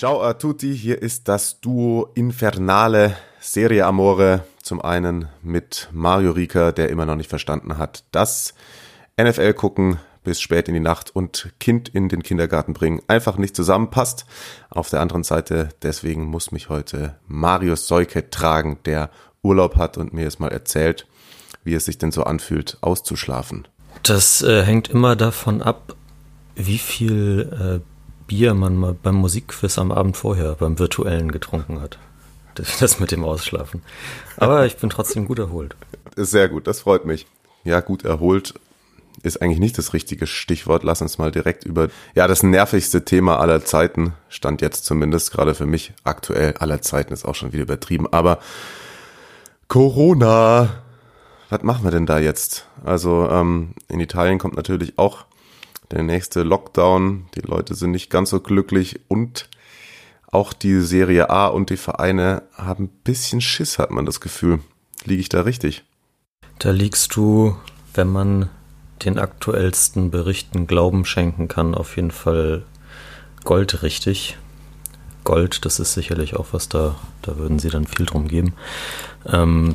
Ciao a tutti, hier ist das Duo Infernale Serie Amore. Zum einen mit Mario Rika, der immer noch nicht verstanden hat, dass NFL gucken bis spät in die Nacht und Kind in den Kindergarten bringen einfach nicht zusammenpasst. Auf der anderen Seite, deswegen muss mich heute Mario Seuke tragen, der Urlaub hat und mir jetzt mal erzählt, wie es sich denn so anfühlt, auszuschlafen. Das äh, hängt immer davon ab, wie viel äh, Bier man mal beim Musikquiz am Abend vorher, beim virtuellen getrunken hat. Das, mit dem Ausschlafen. Aber ich bin trotzdem gut erholt. Ist sehr gut, das freut mich. Ja, gut erholt ist eigentlich nicht das richtige Stichwort. Lass uns mal direkt über, ja, das nervigste Thema aller Zeiten, stand jetzt zumindest gerade für mich aktuell aller Zeiten, ist auch schon wieder übertrieben, aber Corona. Was machen wir denn da jetzt? Also ähm, in Italien kommt natürlich auch der nächste Lockdown. Die Leute sind nicht ganz so glücklich und auch die Serie A und die Vereine haben ein bisschen Schiss, hat man das Gefühl. Liege ich da richtig? Da liegst du, wenn man den aktuellsten Berichten Glauben schenken kann, auf jeden Fall goldrichtig. Gold, das ist sicherlich auch was, da, da würden sie dann viel drum geben. Ähm,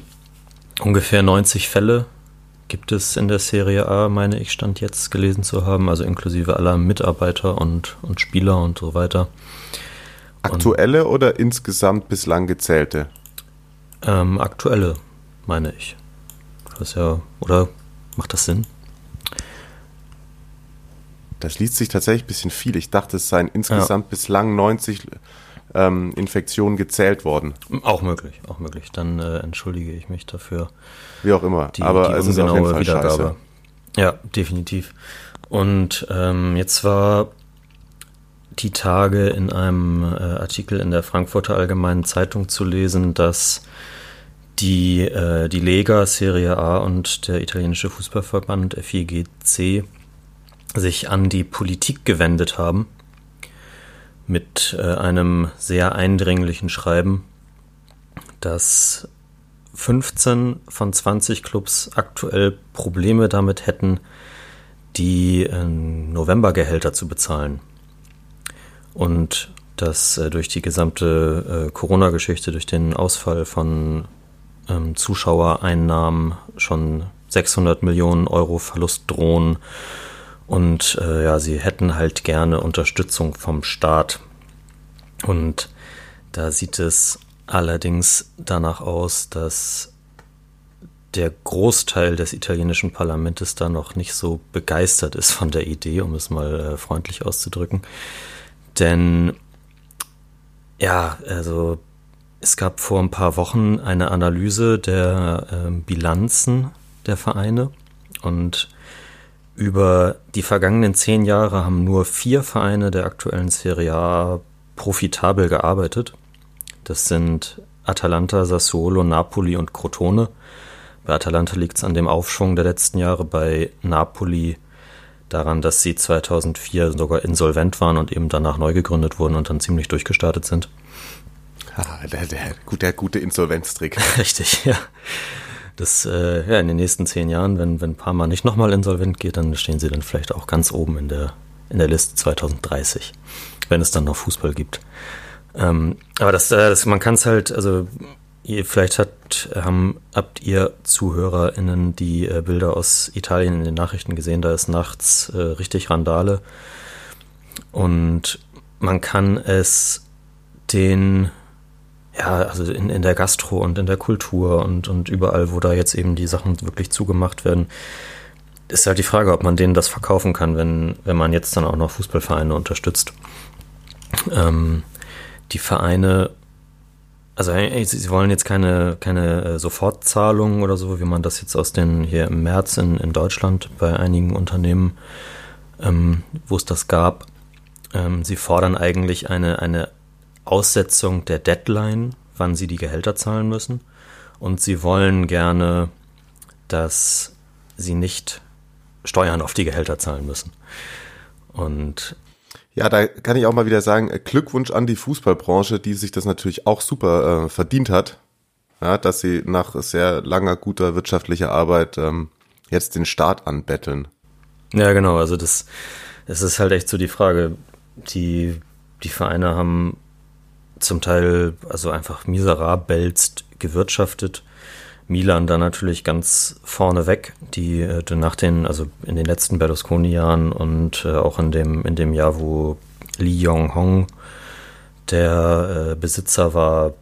ungefähr 90 Fälle gibt es in der Serie A, meine ich, stand jetzt gelesen zu haben, also inklusive aller Mitarbeiter und, und Spieler und so weiter. Aktuelle und, oder insgesamt bislang gezählte? Ähm, aktuelle, meine ich. Das ja, oder macht das Sinn? Das liest sich tatsächlich ein bisschen viel. Ich dachte, es seien insgesamt ja. bislang 90 ähm, Infektionen gezählt worden. Auch möglich, auch möglich. Dann äh, entschuldige ich mich dafür. Wie auch immer. Die, Aber die es ist auf jeden Fall Wiedergabe. Scheiße. Ja, definitiv. Und ähm, jetzt war die Tage in einem äh, Artikel in der Frankfurter Allgemeinen Zeitung zu lesen, dass die, äh, die Lega Serie A und der italienische Fußballverband FIGC sich an die Politik gewendet haben mit äh, einem sehr eindringlichen Schreiben, dass 15 von 20 Clubs aktuell Probleme damit hätten, die äh, Novembergehälter zu bezahlen. Und dass äh, durch die gesamte äh, Corona-Geschichte, durch den Ausfall von ähm, Zuschauereinnahmen schon 600 Millionen Euro Verlust drohen und äh, ja, sie hätten halt gerne Unterstützung vom Staat. Und da sieht es allerdings danach aus, dass der Großteil des italienischen Parlaments da noch nicht so begeistert ist von der Idee, um es mal äh, freundlich auszudrücken. Denn ja, also es gab vor ein paar Wochen eine Analyse der äh, Bilanzen der Vereine und über die vergangenen zehn Jahre haben nur vier Vereine der aktuellen Serie A profitabel gearbeitet. Das sind Atalanta, Sassuolo, Napoli und Crotone. Bei Atalanta liegt es an dem Aufschwung der letzten Jahre, bei Napoli daran, dass sie 2004 sogar insolvent waren und eben danach neu gegründet wurden und dann ziemlich durchgestartet sind. Ah, der, der, der gute Insolvenztrick. Richtig, ja das äh, ja, in den nächsten zehn Jahren, wenn, wenn Parma nicht nochmal insolvent geht, dann stehen sie dann vielleicht auch ganz oben in der, in der Liste 2030, wenn es dann noch Fußball gibt. Ähm, aber das, äh, das man kann es halt, also ihr, vielleicht hat, haben, habt ihr ZuhörerInnen die äh, Bilder aus Italien in den Nachrichten gesehen, da ist nachts äh, richtig Randale. Und man kann es den ja, also in, in der Gastro und in der Kultur und, und überall, wo da jetzt eben die Sachen wirklich zugemacht werden, ist halt die Frage, ob man denen das verkaufen kann, wenn, wenn man jetzt dann auch noch Fußballvereine unterstützt. Ähm, die Vereine, also sie wollen jetzt keine, keine äh, Sofortzahlungen oder so, wie man das jetzt aus den hier im März in, in Deutschland bei einigen Unternehmen, ähm, wo es das gab. Ähm, sie fordern eigentlich eine, eine Aussetzung der Deadline, wann sie die Gehälter zahlen müssen. Und sie wollen gerne, dass sie nicht Steuern auf die Gehälter zahlen müssen. Und ja, da kann ich auch mal wieder sagen, äh, Glückwunsch an die Fußballbranche, die sich das natürlich auch super äh, verdient hat, ja, dass sie nach sehr langer, guter wirtschaftlicher Arbeit ähm, jetzt den Staat anbetteln. Ja, genau, also das, das ist halt echt so die Frage. Die, die Vereine haben zum Teil also einfach miserabelst gewirtschaftet. Milan da natürlich ganz vorne weg, die äh, nach den, also in den letzten Berlusconi-Jahren und äh, auch in dem, in dem Jahr, wo Li Yong-hong der äh, Besitzer war,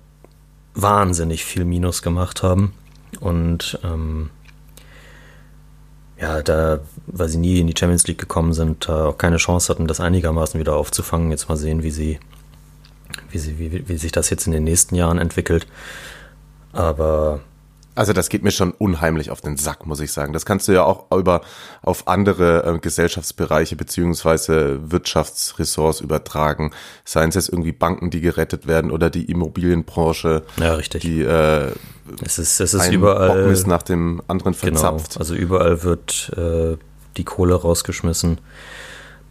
wahnsinnig viel Minus gemacht haben. Und ähm, ja, da, weil sie nie in die Champions League gekommen sind, da auch keine Chance hatten, das einigermaßen wieder aufzufangen. Jetzt mal sehen, wie sie, wie wie, wie sich das jetzt in den nächsten Jahren entwickelt. Aber also das geht mir schon unheimlich auf den Sack, muss ich sagen. Das kannst du ja auch über auf andere äh, Gesellschaftsbereiche beziehungsweise Wirtschaftsressorts übertragen. Seien es jetzt irgendwie Banken, die gerettet werden oder die Immobilienbranche, ja, richtig. die äh, es ist, es ist überall Bockmist nach dem anderen genau, verzapft. Genau, also überall wird äh, die Kohle rausgeschmissen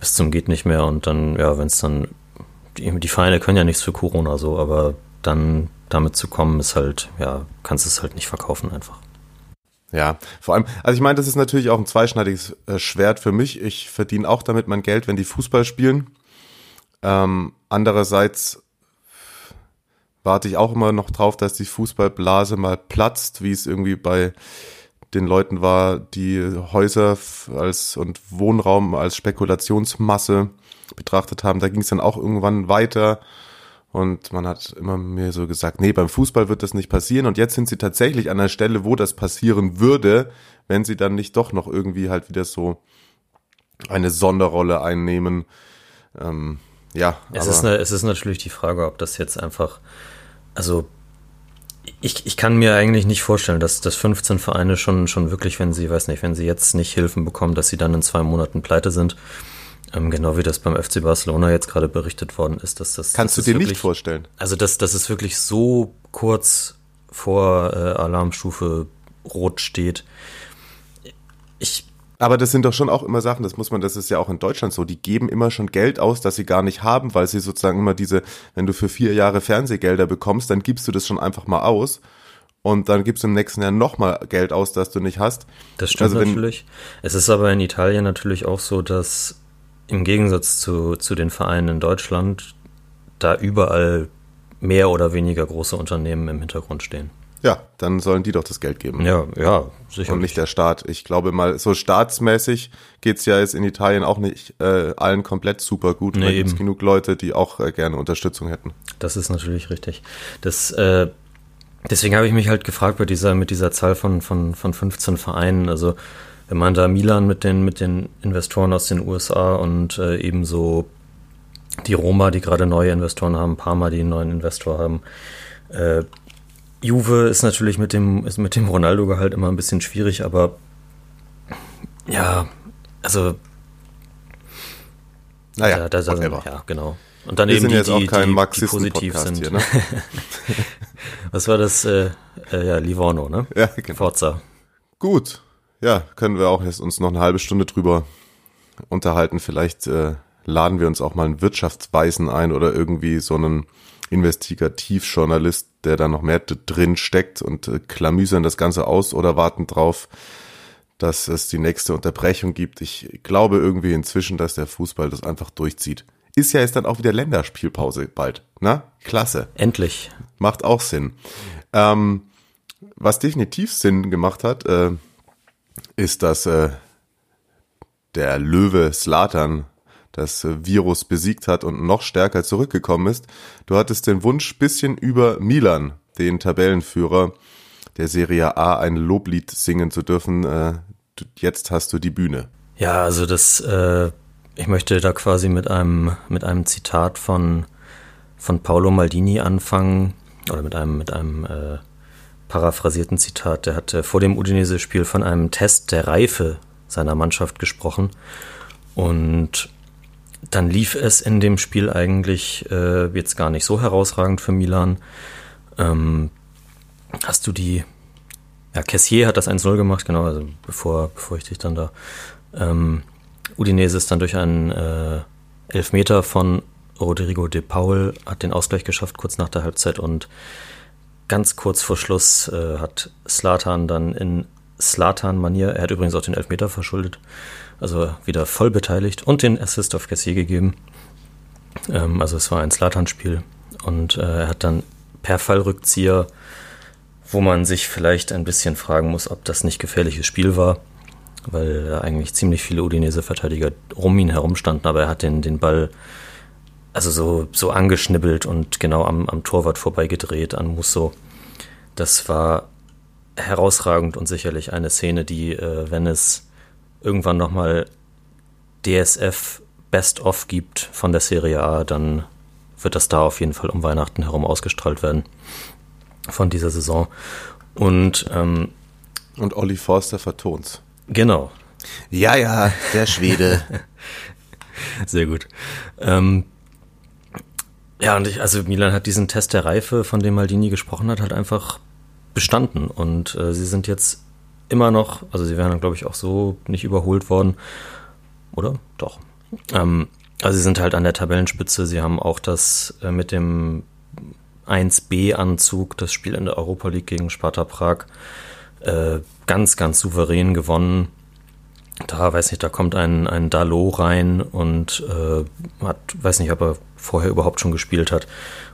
bis zum geht nicht mehr und dann ja, wenn es dann die, Vereine können ja nichts für Corona so, aber dann damit zu kommen, ist halt, ja, kannst es halt nicht verkaufen einfach. Ja, vor allem, also ich meine, das ist natürlich auch ein zweischneidiges äh, Schwert für mich. Ich verdiene auch damit mein Geld, wenn die Fußball spielen. Ähm, andererseits warte ich auch immer noch drauf, dass die Fußballblase mal platzt, wie es irgendwie bei den Leuten war, die Häuser als und Wohnraum als Spekulationsmasse betrachtet haben. Da ging es dann auch irgendwann weiter und man hat immer mir so gesagt, nee, beim Fußball wird das nicht passieren. Und jetzt sind sie tatsächlich an der Stelle, wo das passieren würde, wenn sie dann nicht doch noch irgendwie halt wieder so eine Sonderrolle einnehmen. Ähm, ja. Es ist, eine, es ist natürlich die Frage, ob das jetzt einfach, also ich, ich kann mir eigentlich nicht vorstellen, dass, dass 15 Vereine schon, schon wirklich, wenn sie, weiß nicht, wenn sie jetzt nicht Hilfen bekommen, dass sie dann in zwei Monaten pleite sind. Ähm, genau wie das beim FC Barcelona jetzt gerade berichtet worden ist, dass das. Kannst das du dir wirklich, nicht vorstellen? Also, dass das ist wirklich so kurz vor äh, Alarmstufe Rot steht. Ich. Aber das sind doch schon auch immer Sachen, das muss man, das ist ja auch in Deutschland so, die geben immer schon Geld aus, das sie gar nicht haben, weil sie sozusagen immer diese, wenn du für vier Jahre Fernsehgelder bekommst, dann gibst du das schon einfach mal aus und dann gibst du im nächsten Jahr nochmal Geld aus, das du nicht hast. Das stimmt also natürlich. Es ist aber in Italien natürlich auch so, dass im Gegensatz zu, zu den Vereinen in Deutschland da überall mehr oder weniger große Unternehmen im Hintergrund stehen. Ja, dann sollen die doch das Geld geben. Ja, ja, sicher. Und nicht der Staat. Ich glaube mal, so staatsmäßig geht's ja jetzt in Italien auch nicht äh, allen komplett super gut. Nee, da gibt genug Leute, die auch äh, gerne Unterstützung hätten. Das ist natürlich richtig. Das, äh, deswegen habe ich mich halt gefragt bei dieser, mit dieser Zahl von, von, von 15 Vereinen. Also wenn man da Milan mit den, mit den Investoren aus den USA und äh, ebenso die Roma, die gerade neue Investoren haben, Parma, die einen neuen Investor haben. Äh, Juve ist natürlich mit dem, ist mit dem Ronaldo-Gehalt immer ein bisschen schwierig, aber ja, also naja, da, da, da, ja, genau. Und dann Wir eben sind die, jetzt auch die, kein die, die positiv sind. Hier, ne? Was war das? Äh, äh, ja, Livorno, ne? Ja, genau. Forza. Gut, ja, können wir auch jetzt uns noch eine halbe Stunde drüber unterhalten. Vielleicht äh, laden wir uns auch mal einen Wirtschaftsweisen ein oder irgendwie so einen Investigativjournalist, der da noch mehr drin steckt und äh, klamüsern das Ganze aus oder warten drauf, dass es die nächste Unterbrechung gibt. Ich glaube irgendwie inzwischen, dass der Fußball das einfach durchzieht. Ist ja jetzt dann auch wieder Länderspielpause bald. Na, klasse. Endlich. Macht auch Sinn. Ähm, was definitiv Sinn gemacht hat, äh, ist, dass äh, der Löwe Slatan das äh, Virus besiegt hat und noch stärker zurückgekommen ist. Du hattest den Wunsch, bisschen über Milan, den Tabellenführer der Serie A, ein Loblied singen zu dürfen. Äh, jetzt hast du die Bühne. Ja, also das, äh, ich möchte da quasi mit einem, mit einem Zitat von, von Paolo Maldini anfangen, oder mit einem, mit einem äh, paraphrasierten Zitat. Der hatte vor dem Udinese-Spiel von einem Test der Reife seiner Mannschaft gesprochen. Und dann lief es in dem Spiel eigentlich äh, jetzt gar nicht so herausragend für Milan. Ähm, hast du die, ja, Cassier hat das 1-0 gemacht, genau, also bevor, bevor ich dich dann da, ähm, Udinese ist dann durch einen äh, Elfmeter von Rodrigo de Paul, hat den Ausgleich geschafft kurz nach der Halbzeit und ganz kurz vor Schluss äh, hat Slatan dann in Slatan-Manier, er hat übrigens auch den Elfmeter verschuldet, also wieder voll beteiligt und den Assist auf Cassier gegeben. Ähm, also es war ein Slatan-Spiel und äh, er hat dann per Fallrückzieher, wo man sich vielleicht ein bisschen fragen muss, ob das nicht gefährliches Spiel war, weil eigentlich ziemlich viele Udinese-Verteidiger um ihn herum standen, aber er hat den, den Ball also so, so angeschnibbelt und genau am, am Torwart vorbeigedreht an Musso. Das war herausragend und sicherlich eine Szene, die, äh, wenn es irgendwann nochmal DSF Best of gibt von der Serie A, dann wird das da auf jeden Fall um Weihnachten herum ausgestrahlt werden von dieser Saison. Und, ähm, und Olli Forster vertont. Genau. Ja, ja, der Schwede. Sehr gut. Ähm, ja, und ich, also Milan hat diesen Test der Reife, von dem Maldini gesprochen hat, halt einfach bestanden. Und äh, sie sind jetzt immer noch, also sie wären, glaube ich, auch so nicht überholt worden. Oder? Doch. Ähm, also sie sind halt an der Tabellenspitze. Sie haben auch das äh, mit dem 1B-Anzug, das Spiel in der Europa League gegen Sparta Prag, äh, ganz, ganz souverän gewonnen. Da, weiß nicht, da kommt ein, ein Dalot rein und äh, hat, weiß nicht, ob er vorher überhaupt schon gespielt hat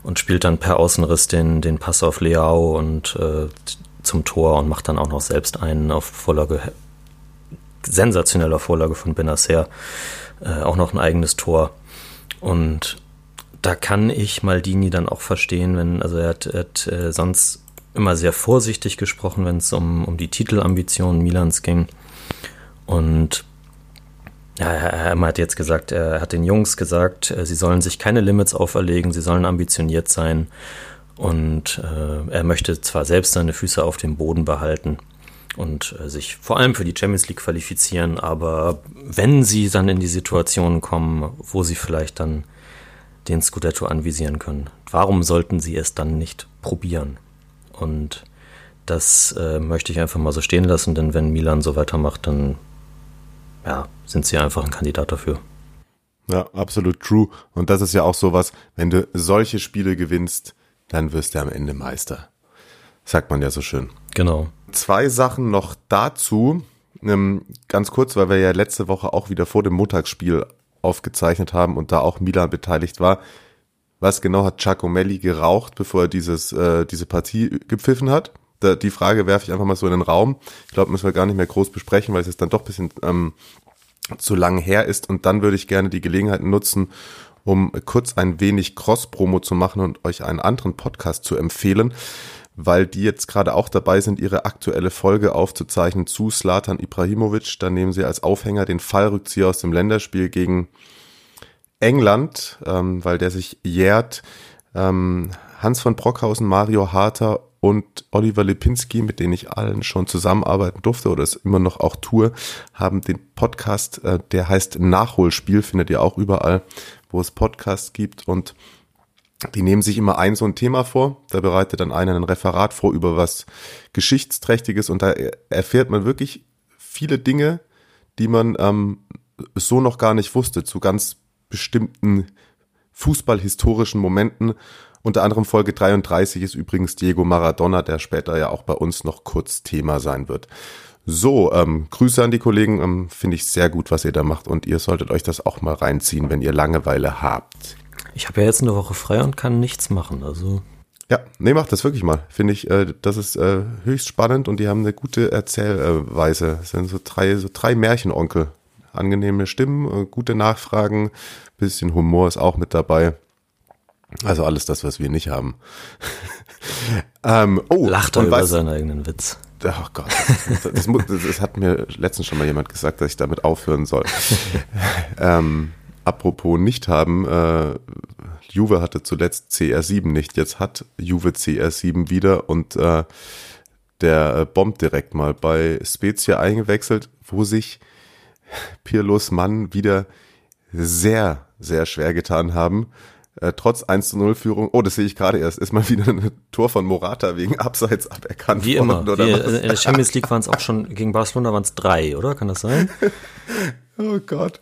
und spielt dann per Außenriss den, den Pass auf Leao und äh, zum Tor und macht dann auch noch selbst einen auf Vorlage, sensationeller Vorlage von Benacer, äh, auch noch ein eigenes Tor. Und da kann ich Maldini dann auch verstehen, wenn, also er hat, er hat äh, sonst immer sehr vorsichtig gesprochen, wenn es um, um die Titelambitionen Milans ging. Und ja, er hat jetzt gesagt, er hat den Jungs gesagt, äh, sie sollen sich keine Limits auferlegen, sie sollen ambitioniert sein. Und äh, er möchte zwar selbst seine Füße auf dem Boden behalten und äh, sich vor allem für die Champions League qualifizieren, aber wenn sie dann in die Situation kommen, wo sie vielleicht dann den Scudetto anvisieren können, warum sollten sie es dann nicht probieren? Und das äh, möchte ich einfach mal so stehen lassen, denn wenn Milan so weitermacht, dann ja, sind sie einfach ein Kandidat dafür. Ja, absolut true. Und das ist ja auch sowas, wenn du solche Spiele gewinnst, dann wirst du am Ende Meister. Sagt man ja so schön. Genau. Zwei Sachen noch dazu. Ähm, ganz kurz, weil wir ja letzte Woche auch wieder vor dem Montagsspiel aufgezeichnet haben und da auch Milan beteiligt war. Was genau hat Giacomelli geraucht, bevor er dieses, äh, diese Partie gepfiffen hat? Da, die Frage werfe ich einfach mal so in den Raum. Ich glaube, müssen wir gar nicht mehr groß besprechen, weil es jetzt dann doch bisschen ähm, zu lang her ist. Und dann würde ich gerne die Gelegenheit nutzen, um kurz ein wenig Cross-Promo zu machen und euch einen anderen Podcast zu empfehlen, weil die jetzt gerade auch dabei sind, ihre aktuelle Folge aufzuzeichnen zu Slatan Ibrahimovic. Da nehmen sie als Aufhänger den Fallrückzieher aus dem Länderspiel gegen England, ähm, weil der sich jährt. Ähm, Hans von Brockhausen, Mario Harter und Oliver Lipinski, mit denen ich allen schon zusammenarbeiten durfte oder es immer noch auch tue, haben den Podcast, äh, der heißt Nachholspiel, findet ihr auch überall, wo es Podcasts gibt. Und die nehmen sich immer ein so ein Thema vor, da bereitet dann einer ein Referat vor über was Geschichtsträchtiges. Und da erfährt man wirklich viele Dinge, die man ähm, so noch gar nicht wusste, zu ganz bestimmten fußballhistorischen Momenten unter anderem Folge 33 ist übrigens Diego Maradona, der später ja auch bei uns noch kurz Thema sein wird. So, ähm, Grüße an die Kollegen, ähm, finde ich sehr gut, was ihr da macht und ihr solltet euch das auch mal reinziehen, wenn ihr Langeweile habt. Ich habe ja jetzt eine Woche frei und kann nichts machen, also. Ja, nee, macht das wirklich mal. Finde ich, äh, das ist äh, höchst spannend und die haben eine gute Erzählweise. Es sind so drei, so drei Märchenonkel. Angenehme Stimmen, äh, gute Nachfragen, bisschen Humor ist auch mit dabei. Also alles das, was wir nicht haben. ähm, oh, Lacht er über seinen eigenen Witz. Oh Gott, das, das, das, hat mir letztens schon mal jemand gesagt, dass ich damit aufhören soll. ähm, apropos nicht haben, äh, Juve hatte zuletzt CR7 nicht, jetzt hat Juve CR7 wieder und äh, der äh, bombt direkt mal bei Spezia eingewechselt, wo sich Pirlos Mann wieder sehr, sehr schwer getan haben. Äh, trotz 1 zu 0 Führung, oh, das sehe ich gerade erst, ist mal wieder ein Tor von Morata wegen Abseits aberkannt Wie worden. immer. Oder Wie, was? also in der Champions League waren es auch schon, gegen Barcelona waren es drei, oder? Kann das sein? Oh Gott.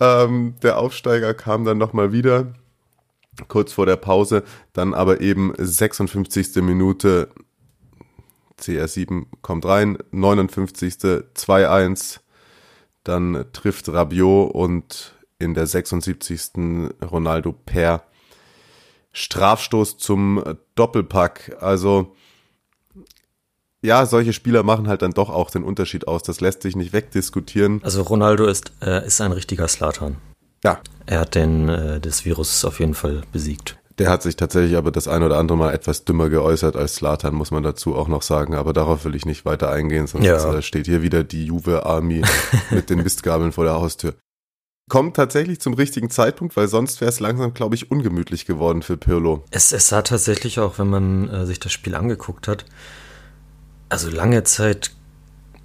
Ähm, der Aufsteiger kam dann nochmal wieder, kurz vor der Pause, dann aber eben 56. Minute, CR7 kommt rein, 59. 2-1, dann trifft Rabiot und in der 76. Ronaldo per Strafstoß zum Doppelpack. Also ja, solche Spieler machen halt dann doch auch den Unterschied aus. Das lässt sich nicht wegdiskutieren. Also Ronaldo ist, äh, ist ein richtiger Slatan. Ja, Er hat den, äh, das Virus auf jeden Fall besiegt. Der hat sich tatsächlich aber das ein oder andere Mal etwas dümmer geäußert als Slatan, muss man dazu auch noch sagen. Aber darauf will ich nicht weiter eingehen, sonst Ja. äh, steht hier wieder die Juve Army mit den Mistgabeln vor der Haustür. Kommt tatsächlich zum richtigen Zeitpunkt, weil sonst wäre es langsam, glaube ich, ungemütlich geworden für Pirlo. Es, es sah tatsächlich auch, wenn man äh, sich das Spiel angeguckt hat, also lange Zeit,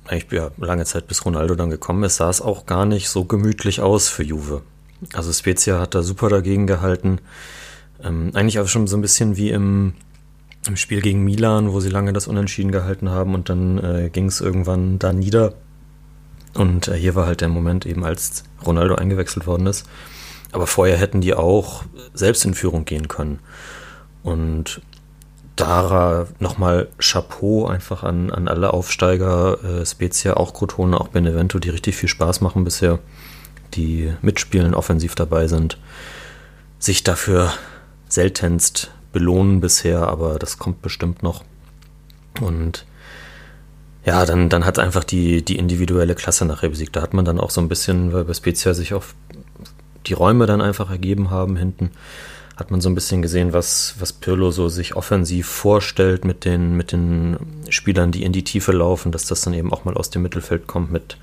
eigentlich ja, lange Zeit bis Ronaldo dann gekommen ist, sah es auch gar nicht so gemütlich aus für Juve. Also Spezia hat da super dagegen gehalten. Ähm, eigentlich auch schon so ein bisschen wie im, im Spiel gegen Milan, wo sie lange das Unentschieden gehalten haben und dann äh, ging es irgendwann da nieder. Und äh, hier war halt der Moment eben, als Ronaldo eingewechselt worden ist. Aber vorher hätten die auch selbst in Führung gehen können. Und Dara nochmal Chapeau einfach an, an alle Aufsteiger, äh, Spezia, auch Crotone, auch Benevento, die richtig viel Spaß machen bisher, die mitspielen, offensiv dabei sind, sich dafür seltenst belohnen bisher, aber das kommt bestimmt noch. Und ja, dann, dann hat einfach die, die individuelle Klasse nachher besiegt. Da hat man dann auch so ein bisschen, weil bei Spezia sich auch die Räume dann einfach ergeben haben hinten, hat man so ein bisschen gesehen, was, was Pirlo so sich offensiv vorstellt mit den, mit den Spielern, die in die Tiefe laufen, dass das dann eben auch mal aus dem Mittelfeld kommt mit,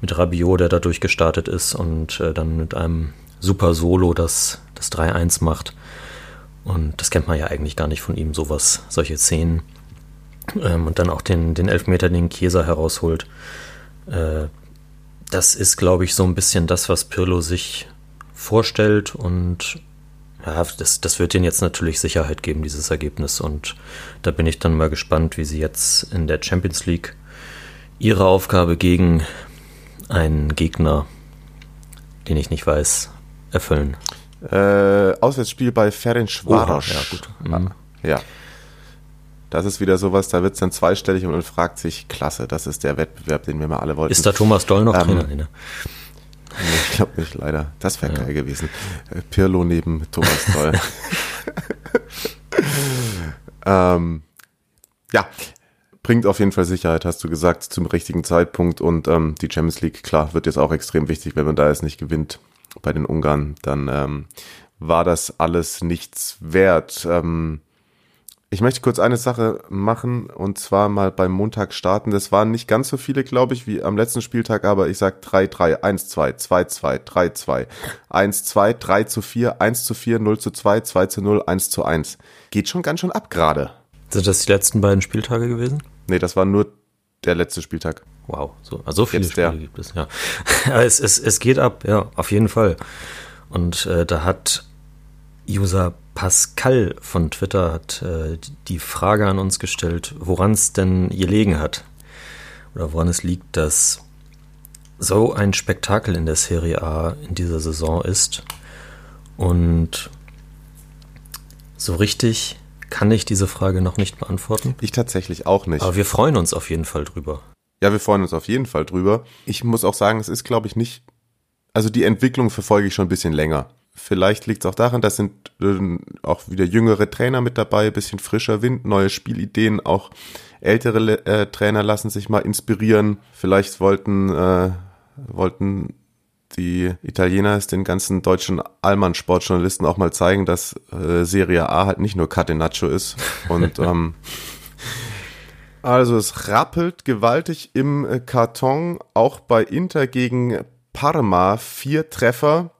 mit Rabiot, der da durchgestartet ist und äh, dann mit einem super Solo das, das 3-1 macht. Und das kennt man ja eigentlich gar nicht von ihm, sowas, solche Szenen. Ähm, und dann auch den, den Elfmeter, den Chiesa herausholt. Äh, das ist, glaube ich, so ein bisschen das, was Pirlo sich vorstellt und ja, das, das wird ihnen jetzt natürlich Sicherheit geben, dieses Ergebnis. Und da bin ich dann mal gespannt, wie sie jetzt in der Champions League ihre Aufgabe gegen einen Gegner, den ich nicht weiß, erfüllen. Äh, Auswärtsspiel bei Ferencvaros. Oha, ja, gut. Mhm. Ja. Das ist wieder sowas, da wird es dann zweistellig und man fragt sich, klasse, das ist der Wettbewerb, den wir mal alle wollten. Ist da Thomas Doll noch Ähm, Trainer? Nee, ne? Nee, ich glaube nicht, leider. Das wäre geil gewesen. Äh, Pirlo neben Thomas Doll. ähm, ja, bringt auf jeden Fall Sicherheit, hast du gesagt, zum richtigen Zeitpunkt. Und ähm, die Champions League, klar, wird jetzt auch extrem wichtig, wenn man da jetzt nicht gewinnt bei den Ungarn, dann ähm, war das alles nichts wert. Ähm, ich möchte kurz eine Sache machen und zwar mal beim Montag starten. Das waren nicht ganz so viele, glaube ich, wie am letzten Spieltag, aber ich sag 3-3, 1-2, 2-2, 3-2, 1-2, 3 zu 4, 1 zu 4, 0 zu 2, 2 zu 0, 1 zu 1. Geht schon ganz schön ab gerade. Sind das die letzten beiden Spieltage gewesen? Nee, das war nur der letzte Spieltag. Wow, so, also so viele Jetzt der. Spiele gibt es, ja. Es, es, es geht ab, ja, auf jeden Fall. Und äh, da hat User Pascal von Twitter hat äh, die Frage an uns gestellt, woran es denn gelegen hat. Oder woran es liegt, dass so ein Spektakel in der Serie A in dieser Saison ist. Und so richtig kann ich diese Frage noch nicht beantworten. Ich tatsächlich auch nicht. Aber wir freuen uns auf jeden Fall drüber. Ja, wir freuen uns auf jeden Fall drüber. Ich muss auch sagen, es ist, glaube ich, nicht. Also die Entwicklung verfolge ich schon ein bisschen länger. Vielleicht liegt es auch daran, dass sind äh, auch wieder jüngere Trainer mit dabei, bisschen frischer Wind, neue Spielideen, auch ältere äh, Trainer lassen sich mal inspirieren. Vielleicht wollten, äh, wollten die Italiener es den ganzen deutschen Allmann-Sportjournalisten auch mal zeigen, dass äh, Serie A halt nicht nur Catenaccio ist. Und ähm, also es rappelt gewaltig im äh, Karton, auch bei Inter gegen Parma vier Treffer.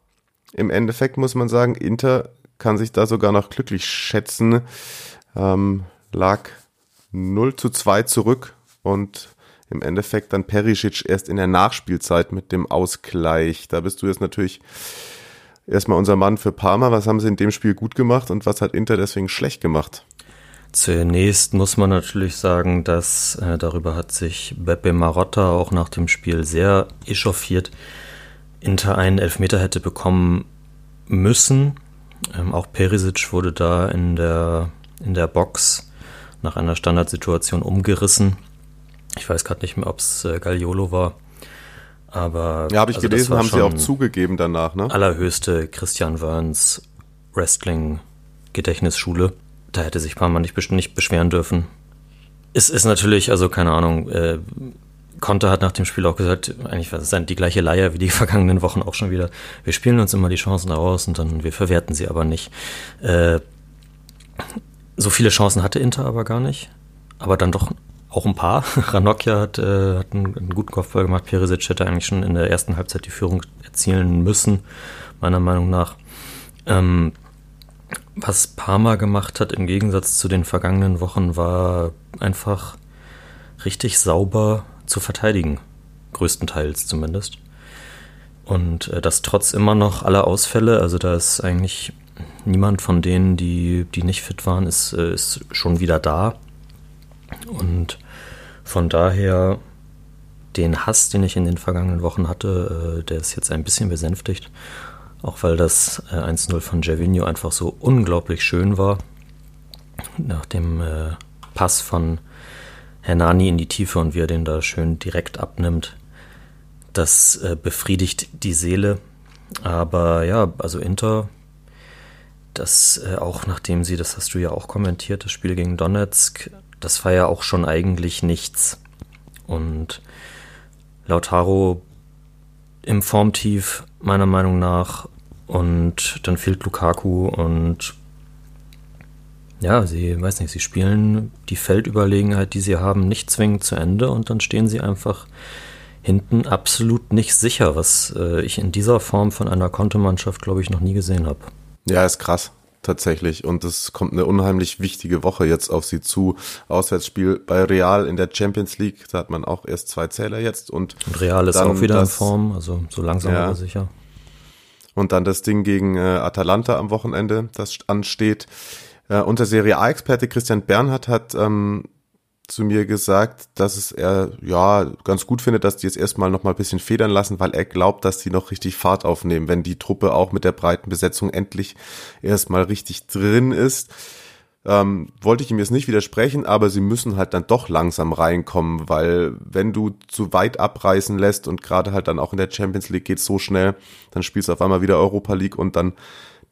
Im Endeffekt muss man sagen, Inter kann sich da sogar noch glücklich schätzen. Ähm, lag 0 zu 2 zurück und im Endeffekt dann Perisic erst in der Nachspielzeit mit dem Ausgleich. Da bist du jetzt natürlich erstmal unser Mann für Parma. Was haben sie in dem Spiel gut gemacht und was hat Inter deswegen schlecht gemacht? Zunächst muss man natürlich sagen, dass äh, darüber hat sich Beppe Marotta auch nach dem Spiel sehr echauffiert. Inter einen Elfmeter hätte bekommen müssen. Ähm, auch Perisic wurde da in der, in der Box nach einer Standardsituation umgerissen. Ich weiß gerade nicht mehr, ob es äh, Gagliolo war. Aber ja, habe ich also gelesen, haben sie auch zugegeben danach, ne? Allerhöchste Christian Wörns Wrestling Gedächtnisschule da hätte sich Parma nicht, nicht beschweren dürfen. Es ist natürlich, also keine Ahnung, äh, Conte hat nach dem Spiel auch gesagt, eigentlich war es die gleiche Leier wie die vergangenen Wochen auch schon wieder. Wir spielen uns immer die Chancen raus und dann wir verwerten sie aber nicht. Äh, so viele Chancen hatte Inter aber gar nicht, aber dann doch auch ein paar. Ranocchia hat, äh, hat einen, einen, guten Kopfball gemacht. Perisic hätte eigentlich schon in der ersten Halbzeit die Führung erzielen müssen, meiner Meinung nach. Ähm, was Parma gemacht hat im Gegensatz zu den vergangenen Wochen, war einfach richtig sauber zu verteidigen. Größtenteils zumindest. Und äh, das trotz immer noch aller Ausfälle, also da ist eigentlich niemand von denen, die, die nicht fit waren, ist, äh, ist schon wieder da. Und von daher den Hass, den ich in den vergangenen Wochen hatte, äh, der ist jetzt ein bisschen besänftigt. Auch weil das äh, 1-0 von Gervinho einfach so unglaublich schön war. Nach dem äh, Pass von Hernani in die Tiefe und wie er den da schön direkt abnimmt. Das äh, befriedigt die Seele. Aber ja, also Inter, das äh, auch nachdem sie, das hast du ja auch kommentiert, das Spiel gegen Donetsk, das war ja auch schon eigentlich nichts. Und Lautaro im Formtief meiner Meinung nach und dann fehlt Lukaku und ja, sie, weiß nicht, sie spielen die Feldüberlegenheit, die sie haben, nicht zwingend zu Ende und dann stehen sie einfach hinten absolut nicht sicher, was äh, ich in dieser Form von einer Kontomannschaft, glaube ich, noch nie gesehen habe. Ja, ist krass, tatsächlich. Und es kommt eine unheimlich wichtige Woche jetzt auf sie zu. Auswärtsspiel bei Real in der Champions League, da hat man auch erst zwei Zähler jetzt und, und Real ist auch wieder das, in Form, also so langsam ja, aber sicher. Und dann das Ding gegen äh, Atalanta am Wochenende, das ansteht. Äh, unser Serie A-Experte Christian Bernhard hat ähm, zu mir gesagt, dass es er ja ganz gut findet, dass die jetzt erstmal noch mal ein bisschen federn lassen, weil er glaubt, dass die noch richtig Fahrt aufnehmen, wenn die Truppe auch mit der breiten Besetzung endlich erstmal richtig drin ist. Ähm, wollte ich ihm jetzt nicht widersprechen, aber sie müssen halt dann doch langsam reinkommen, weil wenn du zu weit abreißen lässt und gerade halt dann auch in der Champions League geht so schnell, dann spielst du auf einmal wieder Europa League und dann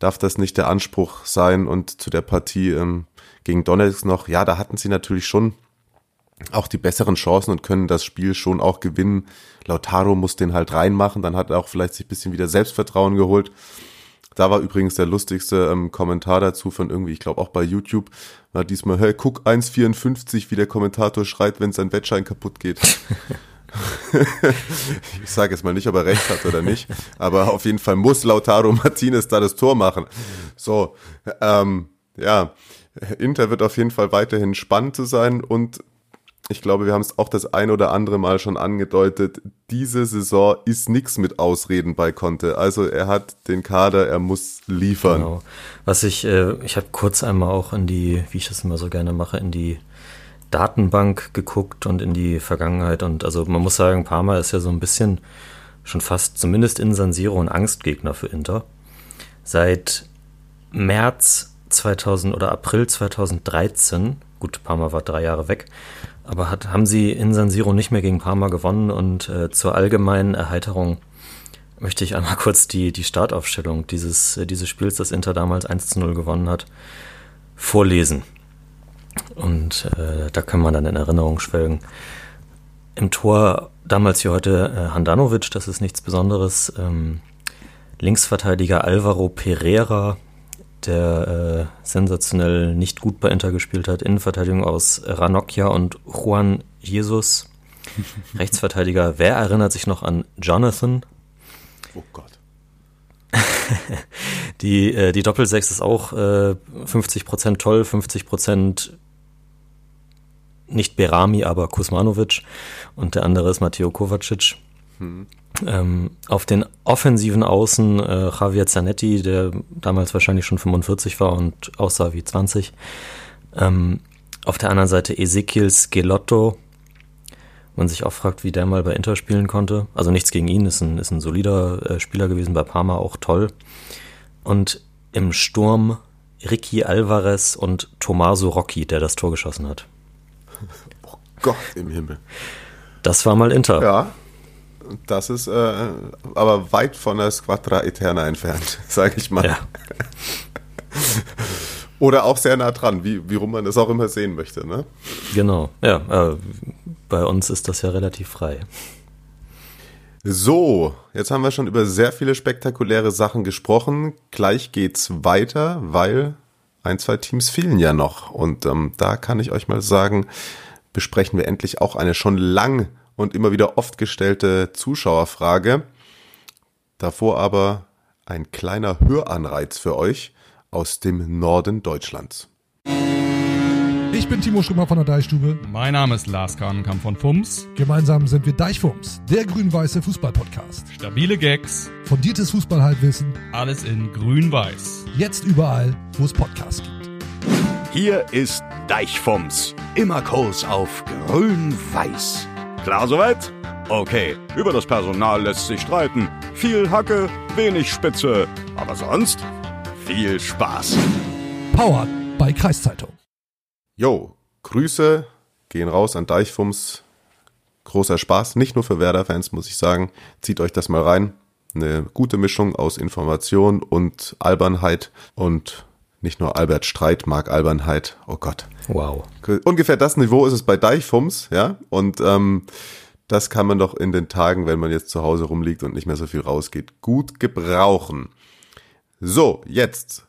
darf das nicht der Anspruch sein und zu der Partie ähm, gegen Donetsk noch, ja, da hatten sie natürlich schon auch die besseren Chancen und können das Spiel schon auch gewinnen. Lautaro muss den halt reinmachen, dann hat er auch vielleicht sich bisschen wieder Selbstvertrauen geholt. Da war übrigens der lustigste ähm, Kommentar dazu von irgendwie, ich glaube auch bei YouTube, war diesmal, hey, guck 1,54, wie der Kommentator schreit, wenn sein Wettschein kaputt geht. ich sage jetzt mal nicht, ob er recht hat oder nicht, aber auf jeden Fall muss Lautaro Martinez da das Tor machen. So, ähm, ja, Inter wird auf jeden Fall weiterhin spannend zu sein und ich glaube, wir haben es auch das ein oder andere Mal schon angedeutet, diese Saison ist nichts mit Ausreden bei Conte. Also er hat den Kader, er muss liefern. Genau. Was ich, äh, ich habe kurz einmal auch in die, wie ich das immer so gerne mache, in die Datenbank geguckt und in die Vergangenheit. Und also man muss sagen, Parma ist ja so ein bisschen schon fast, zumindest in San Siro, ein Angstgegner für Inter. Seit März 2000 oder April 2013, gut, Parma war drei Jahre weg, aber hat, haben sie in San Siro nicht mehr gegen Parma gewonnen und äh, zur allgemeinen Erheiterung möchte ich einmal kurz die, die Startaufstellung dieses, äh, dieses Spiels, das Inter damals 1 zu 0 gewonnen hat, vorlesen. Und äh, da kann man dann in Erinnerung schwelgen. Im Tor damals wie heute äh, Handanovic, das ist nichts Besonderes. Ähm, Linksverteidiger Alvaro Pereira, der äh, sensationell nicht gut bei Inter gespielt hat. Innenverteidigung aus Ranocchia und Juan Jesus. Rechtsverteidiger, wer erinnert sich noch an Jonathan? Oh Gott. die, äh, die Doppelsechs ist auch äh, 50% toll, 50% nicht Berami, aber Kusmanovic. Und der andere ist Matteo Kovacic. Mhm. Ähm, auf den offensiven Außen äh, Javier Zanetti, der damals wahrscheinlich schon 45 war und aussah wie 20. Ähm, auf der anderen Seite Ezekiel Skelotto. Man sich auch fragt, wie der mal bei Inter spielen konnte. Also nichts gegen ihn, ist ein, ist ein solider äh, Spieler gewesen, bei Parma auch toll. Und im Sturm Ricky Alvarez und Tommaso Rocchi, der das Tor geschossen hat. Gott im Himmel. Das war mal Inter. Ja, das ist äh, aber weit von der Squadra Eterna entfernt, sage ich mal. Ja. Oder auch sehr nah dran, wie, wie rum man das auch immer sehen möchte, ne? Genau, ja. Äh, bei uns ist das ja relativ frei. So, jetzt haben wir schon über sehr viele spektakuläre Sachen gesprochen. Gleich geht's weiter, weil ein, zwei Teams fehlen ja noch. Und ähm, da kann ich euch mal sagen, besprechen wir endlich auch eine schon lang und immer wieder oft gestellte Zuschauerfrage. Davor aber ein kleiner Höranreiz für euch aus dem Norden Deutschlands. Ich bin Timo Schrömer von der Deichstube. Mein Name ist Lars Kahnenkamp von FUMS. Gemeinsam sind wir Deichfums, der grün-weiße Fußball-Podcast. Stabile Gags. Fundiertes Fußballhalbwissen. Alles in grün-weiß. Jetzt überall, wo es Podcasts gibt. Hier ist Deichfums. Immer Kurs auf grün-weiß. Klar soweit? Okay, über das Personal lässt sich streiten. Viel Hacke, wenig Spitze. Aber sonst viel Spaß. Powered bei Kreiszeitung. Jo, Grüße gehen raus an Deichfums. Großer Spaß, nicht nur für Werder-Fans, muss ich sagen. Zieht euch das mal rein. Eine gute Mischung aus Information und Albernheit und nicht nur Albert Streit mag Albernheit. Oh Gott. Wow. Ungefähr das Niveau ist es bei Deichfums, ja. Und ähm, das kann man doch in den Tagen, wenn man jetzt zu Hause rumliegt und nicht mehr so viel rausgeht, gut gebrauchen. So, jetzt.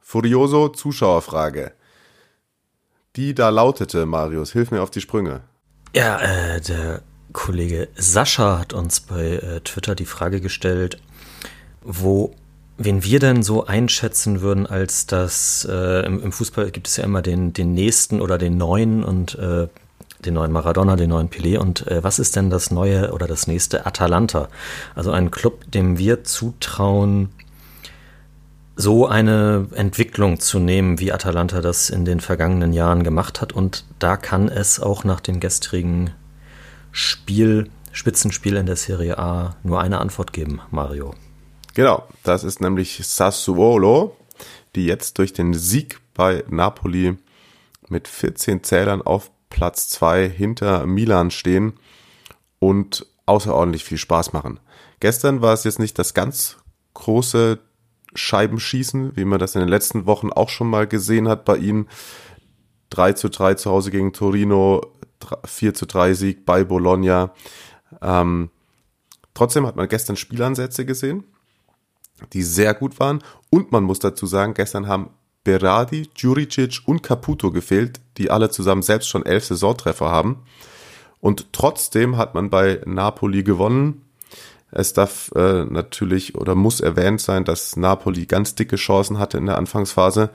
Furioso Zuschauerfrage. Die da lautete, Marius, hilf mir auf die Sprünge. Ja, äh, der Kollege Sascha hat uns bei äh, Twitter die Frage gestellt, wo wen wir denn so einschätzen würden, als das äh, im, im, Fußball gibt es ja immer den, den nächsten oder den neuen und äh, den neuen Maradona, den neuen Pelé und äh, was ist denn das neue oder das nächste Atalanta? Also ein Club, dem wir zutrauen, so eine Entwicklung zu nehmen, wie Atalanta das in den vergangenen Jahren gemacht hat und da kann es auch nach dem gestrigen Spiel, Spitzenspiel in der Serie A nur eine Antwort geben, Mario. Genau, das ist nämlich Sassuolo, die jetzt durch den Sieg bei Napoli mit 14 Zählern auf Platz 2 hinter Milan stehen und außerordentlich viel Spaß machen. Gestern war es jetzt nicht das ganz große Scheibenschießen, wie man das in den letzten Wochen auch schon mal gesehen hat bei ihnen. 3 zu 3 zu Hause gegen Torino, 4 zu 3 Sieg bei Bologna. Ähm, trotzdem hat man gestern Spielansätze gesehen die sehr gut waren. Und man muss dazu sagen, gestern haben Berardi, Juricic und Caputo gefehlt, die alle zusammen selbst schon elf Saisontreffer haben. Und trotzdem hat man bei Napoli gewonnen. Es darf äh, natürlich oder muss erwähnt sein, dass Napoli ganz dicke Chancen hatte in der Anfangsphase,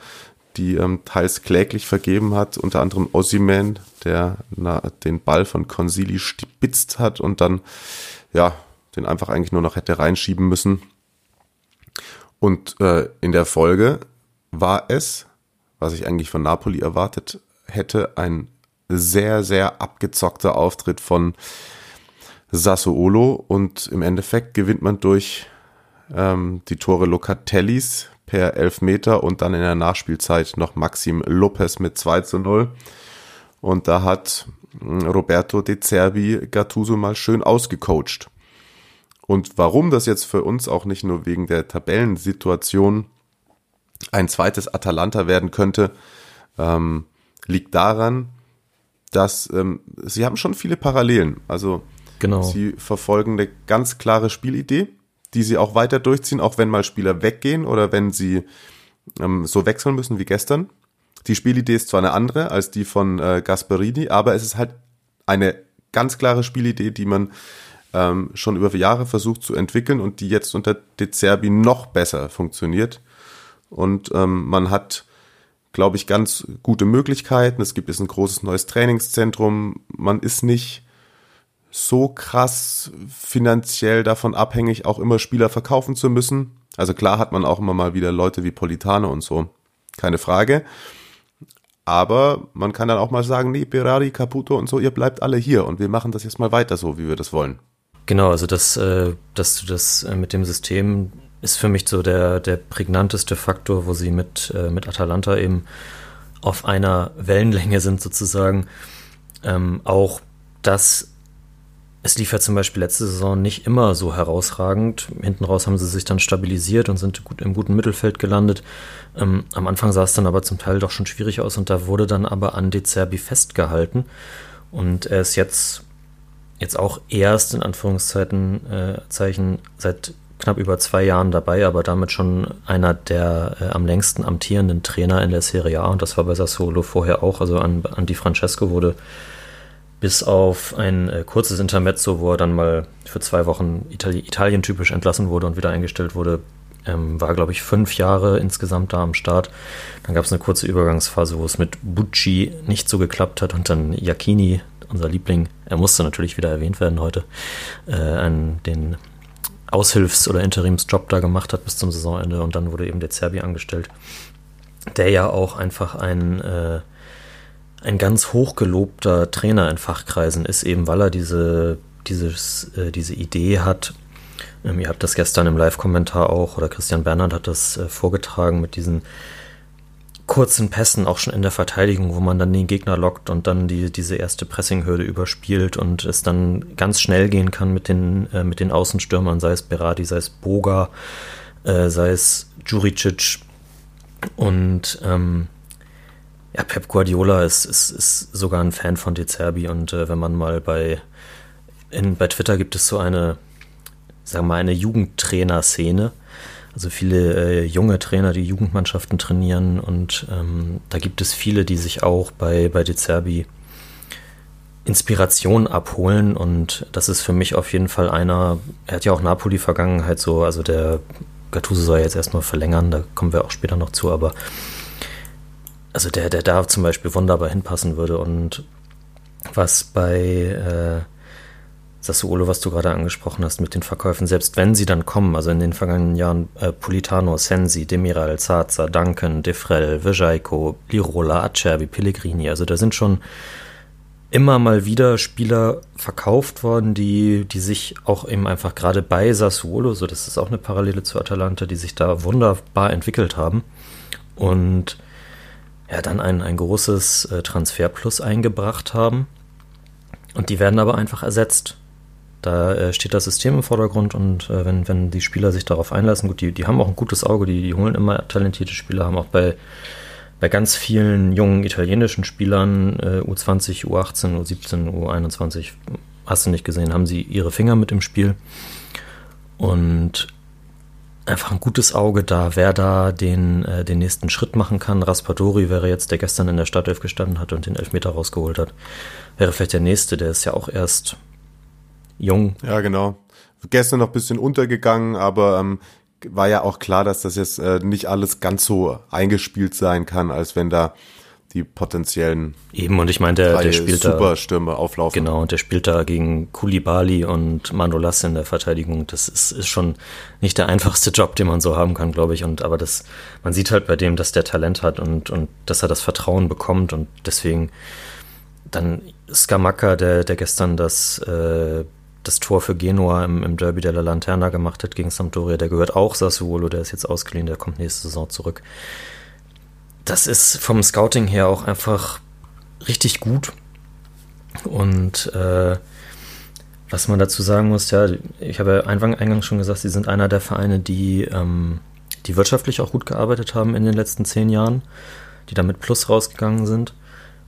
die ähm, teils kläglich vergeben hat, unter anderem Ossiman, der na, den Ball von Consili spitzt hat und dann ja den einfach eigentlich nur noch hätte reinschieben müssen. Und äh, in der Folge war es, was ich eigentlich von Napoli erwartet hätte, ein sehr, sehr abgezockter Auftritt von Sassuolo und im Endeffekt gewinnt man durch ähm, die Tore Locatellis per Elfmeter und dann in der Nachspielzeit noch Maxim Lopez mit 2 zu 0. Und da hat hm, Roberto De Zerbi Gattuso mal schön ausgecoacht. Und warum das jetzt für uns auch nicht nur wegen der Tabellensituation ein zweites Atalanta werden könnte, ähm, liegt daran, dass ähm, sie haben schon viele Parallelen. Also genau. sie verfolgen eine ganz klare Spielidee, die sie auch weiter durchziehen, auch wenn mal Spieler weggehen oder wenn sie ähm, so wechseln müssen wie gestern. Die Spielidee ist zwar eine andere als die von äh, Gasperini, aber es ist halt eine ganz klare Spielidee, die man ähm, schon über Jahre versucht zu entwickeln und die jetzt unter De Zerbi noch besser funktioniert. Und ähm, man hat, glaube ich, ganz gute Möglichkeiten. Es gibt jetzt ein großes neues Trainingszentrum. Man ist nicht so krass finanziell davon abhängig, auch immer Spieler verkaufen zu müssen. Also klar hat man auch immer mal wieder Leute wie Politano und so, keine Frage. Aber man kann dann auch mal sagen, nee, Berari, Caputo und so, ihr bleibt alle hier und wir machen das jetzt mal weiter so, wie wir das wollen. Genau, also das, äh, dass du das äh, mit dem System ist für mich so der, der prägnanteste Faktor, wo sie mit, äh, mit Atalanta eben auf einer Wellenlänge sind sozusagen. Ähm, auch das, es lief ja zum Beispiel letzte Saison nicht immer so herausragend. Hinten raus haben sie sich dann stabilisiert und sind gut, im guten Mittelfeld gelandet. Ähm, am Anfang sah es dann aber zum Teil doch schon schwierig aus und da wurde dann aber an De Zerbi festgehalten. Und er ist jetzt, jetzt auch erst in Anführungszeichen äh, Zeichen seit knapp über zwei Jahren dabei, aber damit schon einer der äh, am längsten amtierenden Trainer in der Serie A und das war bei Sassuolo vorher auch. Also an, an Di Francesco wurde bis auf ein äh, kurzes Intermezzo, wo er dann mal für zwei Wochen Itali Italien-typisch entlassen wurde und wieder eingestellt wurde, ähm, war, glaube ich, fünf Jahre insgesamt da am Start. Dann gab es eine kurze Übergangsphase, wo es mit Bucci nicht so geklappt hat und dann Iacchini, unser Liebling, er musste natürlich wieder erwähnt werden heute, äh, an den Aushilfs- oder Interimsjob da gemacht hat bis zum Saisonende und dann wurde eben der Zerbi angestellt, der ja auch einfach ein, äh, ein ganz hochgelobter Trainer in Fachkreisen ist, eben weil er diese, dieses, äh, diese Idee hat. Ähm, ihr habt das gestern im Live-Kommentar auch, oder Christian Bernhard hat das äh, vorgetragen mit diesen kurzen Pässen auch schon in der Verteidigung, wo man dann den Gegner lockt und dann die, diese erste Pressinghürde überspielt und es dann ganz schnell gehen kann mit den, äh, mit den Außenstürmern, sei es Berardi, sei es Boga, äh, sei es Juricic und ähm, ja, Pep Guardiola ist, ist, ist sogar ein Fan von De Zerbi und äh, wenn man mal bei, in, bei Twitter gibt es so eine, sagen wir mal, eine Jugendtrainer-Szene, also viele äh, junge Trainer, die Jugendmannschaften trainieren und ähm, da gibt es viele, die sich auch bei, bei De Zerbi Inspiration abholen und das ist für mich auf jeden Fall einer, er hat ja auch Napoli-Vergangenheit so, also der Gattuso soll jetzt erstmal verlängern, da kommen wir auch später noch zu, aber also der, der da zum Beispiel wunderbar hinpassen würde und was bei äh, Sassuolo, was du gerade angesprochen hast mit den Verkäufen, selbst wenn sie dann kommen, also in den vergangenen Jahren äh, Politano, Sensi, Demiral, Zaza, Duncan, Defrel, Vijaiko, Lirola, Acerbi, Pellegrini, also da sind schon immer mal wieder Spieler verkauft worden, die, die sich auch eben einfach gerade bei Sassuolo, so das ist auch eine Parallele zu Atalanta, die sich da wunderbar entwickelt haben und ja dann ein, ein großes äh, Transferplus eingebracht haben. Und die werden aber einfach ersetzt da äh, steht das System im Vordergrund und äh, wenn, wenn die Spieler sich darauf einlassen, gut, die, die haben auch ein gutes Auge, die, die holen immer talentierte Spieler, haben auch bei, bei ganz vielen jungen italienischen Spielern, äh, U20, U18, U17, U21, hast du nicht gesehen, haben sie ihre Finger mit im Spiel. Und einfach ein gutes Auge da, wer da den, äh, den nächsten Schritt machen kann. Raspadori wäre jetzt, der gestern in der Startelf gestanden hat und den Elfmeter rausgeholt hat. Wäre vielleicht der nächste, der ist ja auch erst jung. Ja, genau. Gestern noch ein bisschen untergegangen, aber ähm, war ja auch klar, dass das jetzt äh, nicht alles ganz so eingespielt sein kann, als wenn da die potenziellen eben und ich meine der, der spielt Superstürme da, auflaufen. Genau, und der spielt da gegen Kulibali und Manolas in der Verteidigung. Das ist, ist schon nicht der einfachste Job, den man so haben kann, glaube ich. Und aber das, man sieht halt bei dem, dass der Talent hat und und dass er das Vertrauen bekommt und deswegen dann Skamaka, der der gestern das äh, das Tor für Genua im, im, Derby der La Lanterna gemacht hat gegen Sampdoria, der gehört auch Sassuolo, der ist jetzt ausgeliehen, der kommt nächste Saison zurück. Das ist vom Scouting her auch einfach richtig gut. Und äh, was man dazu sagen muss, ja, ich habe ja eingangs schon gesagt, sie sind einer der Vereine, die, ähm, die wirtschaftlich auch gut gearbeitet haben in den letzten zehn Jahren, die damit Plus rausgegangen sind.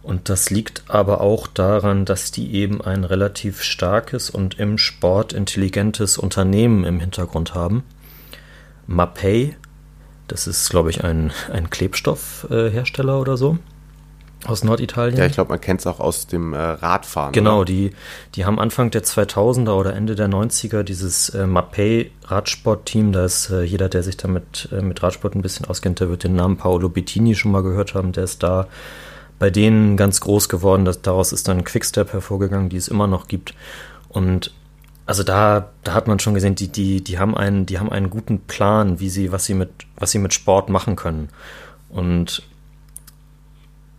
Und das liegt aber auch daran, dass die eben ein relativ starkes und im Sport intelligentes Unternehmen im Hintergrund haben. Mapei, das ist, glaube ich, ein, ein Klebstoffhersteller äh, oder so aus Norditalien. Ja, ich glaube, man kennt es auch aus dem äh, Radfahren. Genau, die, die haben Anfang der 2000er oder Ende der 90er dieses äh, Mapei Radsportteam, da ist äh, jeder, der sich damit äh, mit Radsport ein bisschen auskennt, der wird den Namen Paolo Bettini schon mal gehört haben, der ist da bei denen ganz groß geworden. Dass, daraus ist dann Quickstep hervorgegangen, die es immer noch gibt. Und also da, da hat man schon gesehen, die, die, die haben einen, die haben einen guten Plan, wie sie, was sie mit, was sie mit Sport machen können. Und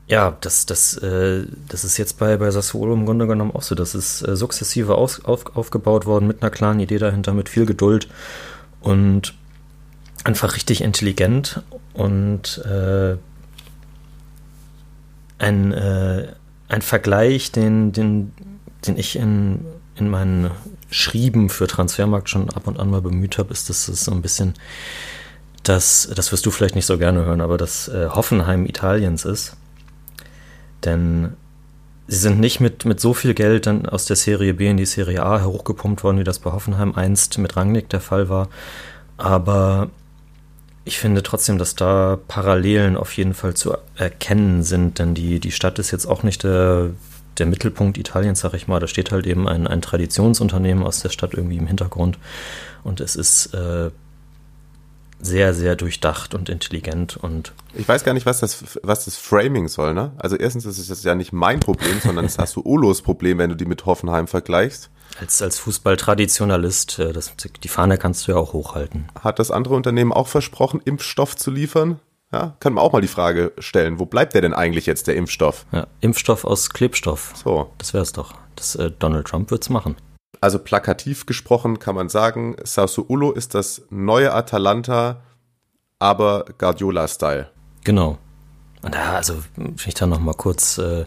ja, das, das, äh, das ist jetzt bei, bei Sassuolo im Grunde genommen auch so. Das ist äh, sukzessive aus, auf, aufgebaut worden mit einer klaren Idee dahinter, mit viel Geduld und einfach richtig intelligent und äh, ein, äh, ein Vergleich, den, den, den ich in, in meinen Schrieben für Transfermarkt schon ab und an mal bemüht habe, ist, dass es so ein bisschen das, das wirst du vielleicht nicht so gerne hören, aber das äh, Hoffenheim Italiens ist. Denn sie sind nicht mit, mit so viel Geld dann aus der Serie B in die Serie A hochgepumpt worden, wie das bei Hoffenheim einst mit Rangnick der Fall war. Aber ich finde trotzdem, dass da Parallelen auf jeden Fall zu erkennen sind, denn die, die Stadt ist jetzt auch nicht der, der Mittelpunkt Italiens, sag ich mal. Da steht halt eben ein, ein Traditionsunternehmen aus der Stadt irgendwie im Hintergrund. Und es ist äh, sehr, sehr durchdacht und intelligent und. Ich weiß gar nicht, was das, was das Framing soll, ne? Also erstens ist es ja nicht mein Problem, sondern es hast du Olos Problem, wenn du die mit Hoffenheim vergleichst. Als, als Fußballtraditionalist, äh, das, die Fahne kannst du ja auch hochhalten. Hat das andere Unternehmen auch versprochen, Impfstoff zu liefern? Ja, kann man auch mal die Frage stellen, wo bleibt der denn eigentlich jetzt, der Impfstoff? Ja, Impfstoff aus Klebstoff. So. Das wär's doch. Das, äh, Donald Trump wird's machen. Also plakativ gesprochen kann man sagen, Sassuolo ist das neue Atalanta, aber Guardiola-Style. Genau. Und da, also, wenn ich da noch mal kurz äh,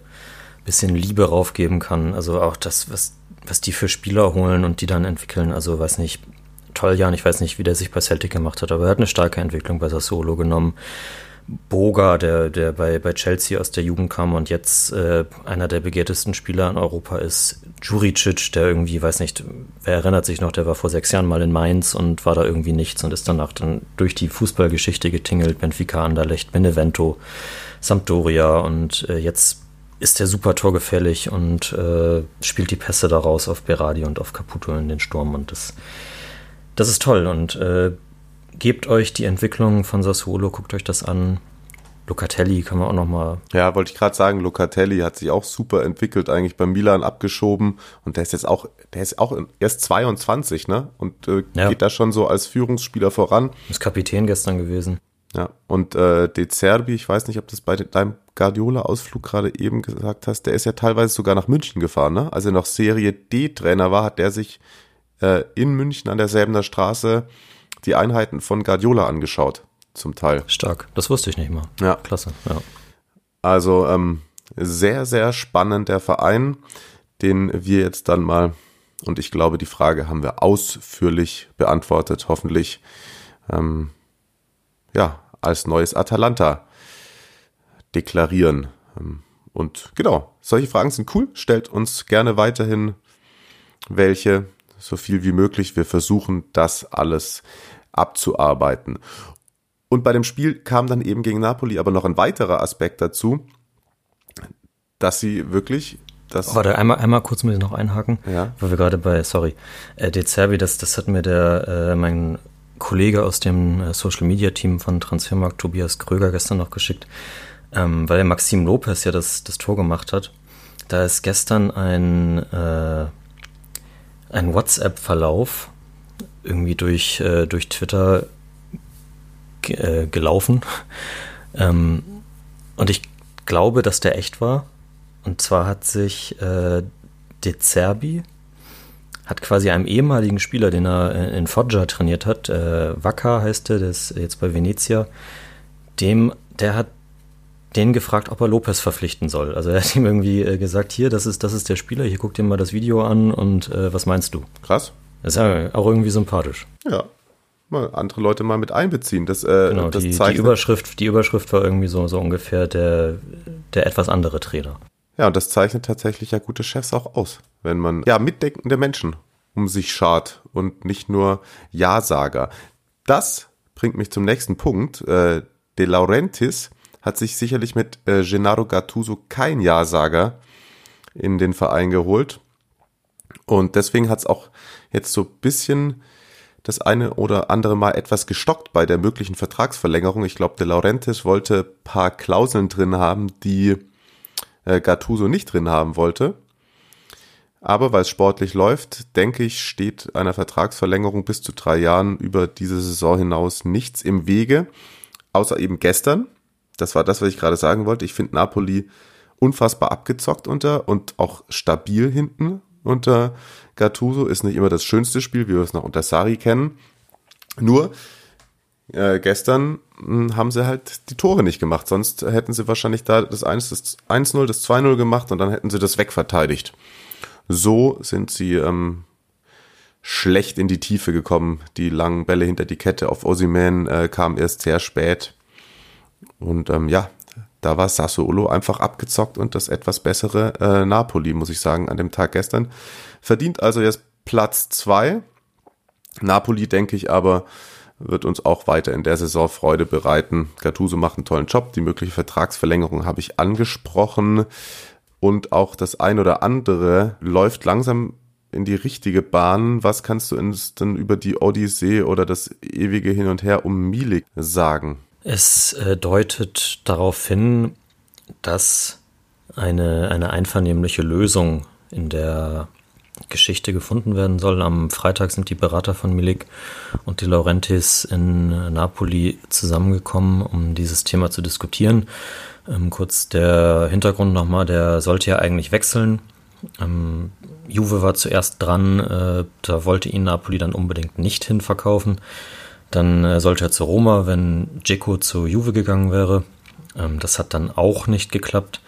bisschen Liebe raufgeben kann, also auch das, was, was die für Spieler holen und die dann entwickeln, also weiß nicht, Toljan, ich weiß nicht, wie der sich bei Celtic gemacht hat, aber er hat eine starke Entwicklung bei Sassuolo genommen. Boga, der, der bei, bei Chelsea aus der Jugend kam und jetzt äh, einer der begehrtesten Spieler in Europa ist. Juricic, der irgendwie, weiß nicht, wer erinnert sich noch, der war vor sechs Jahren mal in Mainz und war da irgendwie nichts und ist danach dann durch die Fußballgeschichte getingelt. Benfica, Anderlecht, Benevento, Sampdoria und äh, jetzt ist der super torgefährlich und äh, spielt die Pässe daraus auf Berardi und auf Caputo in den Sturm und das, das ist toll und äh, gebt euch die Entwicklung von Sassuolo, guckt euch das an. Locatelli kann man auch noch mal. Ja, wollte ich gerade sagen, Locatelli hat sich auch super entwickelt, eigentlich bei Milan abgeschoben und der ist jetzt auch, der ist auch erst 22, ne? Und äh, ja. geht da schon so als Führungsspieler voran. Ist Kapitän gestern gewesen. Ja, und äh, De Zerbi, ich weiß nicht, ob das bei deinem Guardiola-Ausflug gerade eben gesagt hast, der ist ja teilweise sogar nach München gefahren, ne? Als er noch Serie D-Trainer war, hat der sich äh, in München an derselben Straße die Einheiten von Guardiola angeschaut, zum Teil. Stark, das wusste ich nicht mal. Ja. Klasse, ja. Also ähm, sehr, sehr spannend der Verein, den wir jetzt dann mal, und ich glaube, die Frage haben wir ausführlich beantwortet, hoffentlich, ähm, ja, als neues Atalanta deklarieren. Ähm, und genau, solche Fragen sind cool. Stellt uns gerne weiterhin welche so viel wie möglich. Wir versuchen das alles abzuarbeiten. Und bei dem Spiel kam dann eben gegen Napoli aber noch ein weiterer Aspekt dazu, dass sie wirklich das. Warte, einmal, einmal kurz muss ich noch einhaken, ja. weil wir gerade bei, sorry, äh, De Zerbi, das, das hat mir der, äh, mein Kollege aus dem äh, Social Media Team von Transfermarkt, Tobias Kröger, gestern noch geschickt, ähm, weil der Maxim Lopez ja das, das Tor gemacht hat. Da ist gestern ein, äh, ein WhatsApp-Verlauf irgendwie durch, äh, durch Twitter äh, gelaufen. ähm, und ich glaube, dass der echt war. Und zwar hat sich äh, De Zerbi, hat quasi einem ehemaligen Spieler, den er in Foggia trainiert hat, äh, Wacker heißt der, der ist jetzt bei Venezia, dem, der hat den gefragt, ob er Lopez verpflichten soll. Also er hat ihm irgendwie äh, gesagt, hier, das ist, das ist der Spieler, hier guck dir mal das Video an und äh, was meinst du? Krass. Das ist ja auch irgendwie sympathisch. Ja. Mal andere Leute mal mit einbeziehen. Das, äh, genau, das die, die, Überschrift, die Überschrift war irgendwie so, so ungefähr der, der etwas andere Trainer. Ja, und das zeichnet tatsächlich ja gute Chefs auch aus, wenn man ja mitdenkende Menschen um sich schart und nicht nur Ja-Sager. Das bringt mich zum nächsten Punkt. Äh, De Laurentiis hat sich sicherlich mit äh, Gennaro Gattuso kein Ja-Sager in den Verein geholt. Und deswegen hat es auch jetzt so bisschen das eine oder andere Mal etwas gestockt bei der möglichen Vertragsverlängerung. Ich glaube, De Laurentiis wollte paar Klauseln drin haben, die äh, Gattuso nicht drin haben wollte. Aber weil es sportlich läuft, denke ich, steht einer Vertragsverlängerung bis zu drei Jahren über diese Saison hinaus nichts im Wege. Außer eben gestern. Das war das, was ich gerade sagen wollte. Ich finde Napoli unfassbar abgezockt unter und auch stabil hinten unter Gattuso. Ist nicht immer das schönste Spiel, wie wir es noch unter Sari kennen. Nur äh, gestern mh, hm, haben sie halt die Tore nicht gemacht. Sonst hätten sie wahrscheinlich da das 1-0, das 1-0, das 2-0 gemacht und dann hätten sie das wegverteidigt. So sind sie ähm, schlecht in die Tiefe gekommen. Die langen Bälle hinter die Kette auf Osiman äh, kamen erst sehr spät. Und ähm, ja, da war Sassuolo einfach abgezockt und das etwas bessere äh, Napoli, muss ich sagen, an dem Tag gestern. Verdient also jetzt Platz zwei. Napoli, denke ich aber, wird uns auch weiter in der Saison Freude bereiten. Gattuso macht einen tollen Job. Die mögliche Vertragsverlängerung habe ich angesprochen. Und auch das ein oder andere läuft langsam in die richtige Bahn. Was kannst du uns denn über die Odyssee oder das ewige Hin und Her um Milik sagen? Es äh, deutet darauf hin, dass eine, eine einvernehmliche Lösung in der Geschichte gefunden werden soll. Am Freitag sind die Berater von Milik und die Laurentis in Napoli zusammengekommen, um dieses Thema zu diskutieren. Ähm, kurz der Hintergrund nochmal, der sollte ja eigentlich wechseln. Ähm, Juve war zuerst dran, äh, da wollte ihn Napoli dann unbedingt nicht hinverkaufen. Dann äh, sollte er zu Roma, wenn Dzeko zu Juve gegangen wäre. Ähm, das hat dann auch nicht geklappt.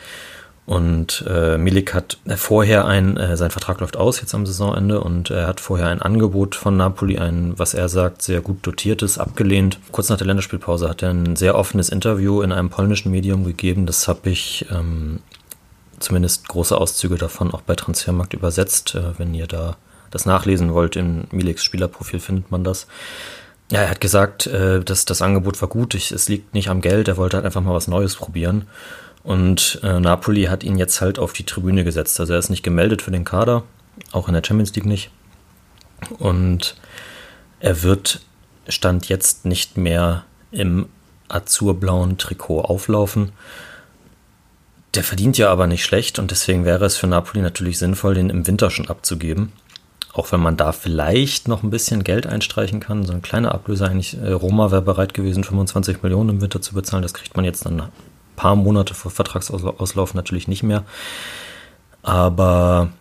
Und äh, Milik hat vorher ein, äh, sein Vertrag läuft aus jetzt am Saisonende und er hat vorher ein Angebot von Napoli, ein, was er sagt, sehr gut dotiertes, abgelehnt. Kurz nach der Länderspielpause hat er ein sehr offenes Interview in einem polnischen Medium gegeben. Das habe ich ähm, zumindest große Auszüge davon auch bei Transfermarkt übersetzt. Äh, wenn ihr da das nachlesen wollt, im Miliks Spielerprofil findet man das. Ja, er hat gesagt, äh, dass das Angebot war gut, ich, es liegt nicht am Geld, er wollte halt einfach mal was Neues probieren. Und äh, Napoli hat ihn jetzt halt auf die Tribüne gesetzt. Also er ist nicht gemeldet für den Kader, auch in der Champions League nicht. Und er wird Stand jetzt nicht mehr im azurblauen Trikot auflaufen. Der verdient ja aber nicht schlecht und deswegen wäre es für Napoli natürlich sinnvoll, den im Winter schon abzugeben. Auch wenn man da vielleicht noch ein bisschen Geld einstreichen kann, so eine kleine Ablöse eigentlich. Äh, Roma wäre bereit gewesen, 25 Millionen im Winter zu bezahlen. Das kriegt man jetzt dann paar Monate vor Vertragsauslauf natürlich nicht mehr. Aber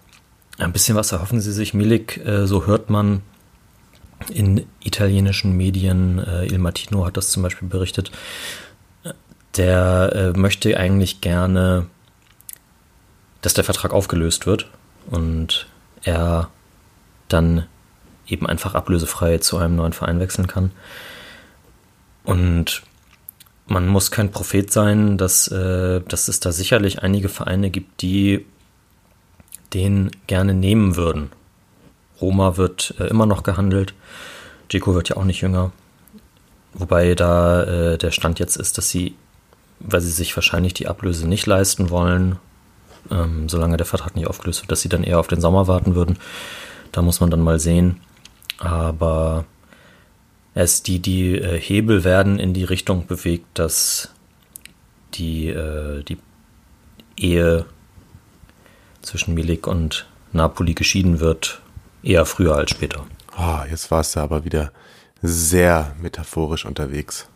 ein bisschen was erhoffen sie sich. Milik, äh, so hört man in italienischen Medien, äh, Il Martino hat das zum Beispiel berichtet, der äh, möchte eigentlich gerne, dass der Vertrag aufgelöst wird und er dann eben einfach ablösefrei zu einem neuen Verein wechseln kann. Und man muss kein Prophet sein, dass, äh, dass es da sicherlich einige Vereine gibt, die den gerne nehmen würden. Roma wird äh, immer noch gehandelt. Dzeko wird ja auch nicht jünger. Wobei da äh, der Stand jetzt ist, dass sie, weil sie sich wahrscheinlich die Ablöse nicht leisten wollen, ähm, solange der Vertrag nicht aufgelöst wird, dass sie dann eher auf den Sommer warten würden. Da muss man dann mal sehen. Aber es die, die äh, Hebel werden in die Richtung bewegt, dass die, äh, die Ehe zwischen Milik und Napoli geschieden wird, eher früher als später. Oh, jetzt warst du aber wieder sehr metaphorisch unterwegs.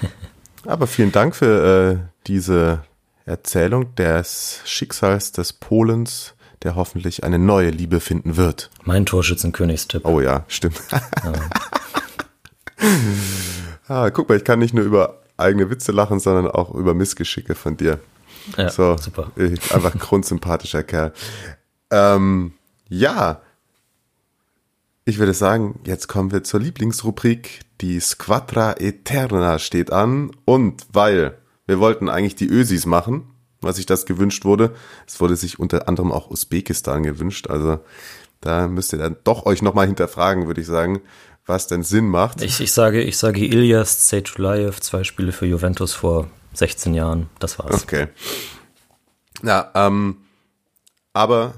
aber vielen Dank für äh, diese Erzählung des Schicksals des Polens, der hoffentlich eine neue Liebe finden wird. Mein Torschützenkönigstipp. Oh ja, stimmt. Ja. ah, guck mal, ich kann nicht nur über eigene Witze lachen, sondern auch über Missgeschicke von dir. Ja, so, super. Ich, einfach grundsympathischer Kerl. Ähm, ja, ich würde sagen, jetzt kommen wir zur Lieblingsrubrik. Die Squadra Eterna steht an. Und weil wir wollten eigentlich die Ösis machen, was sich das gewünscht wurde, es wurde sich unter anderem auch Usbekistan gewünscht. Also da müsst ihr dann doch euch nochmal hinterfragen, würde ich sagen was denn Sinn macht. Ich, ich sage, ich sage Ilias Zejtulayev, zwei Spiele für Juventus vor 16 Jahren. Das war's. Okay. Ja, ähm, aber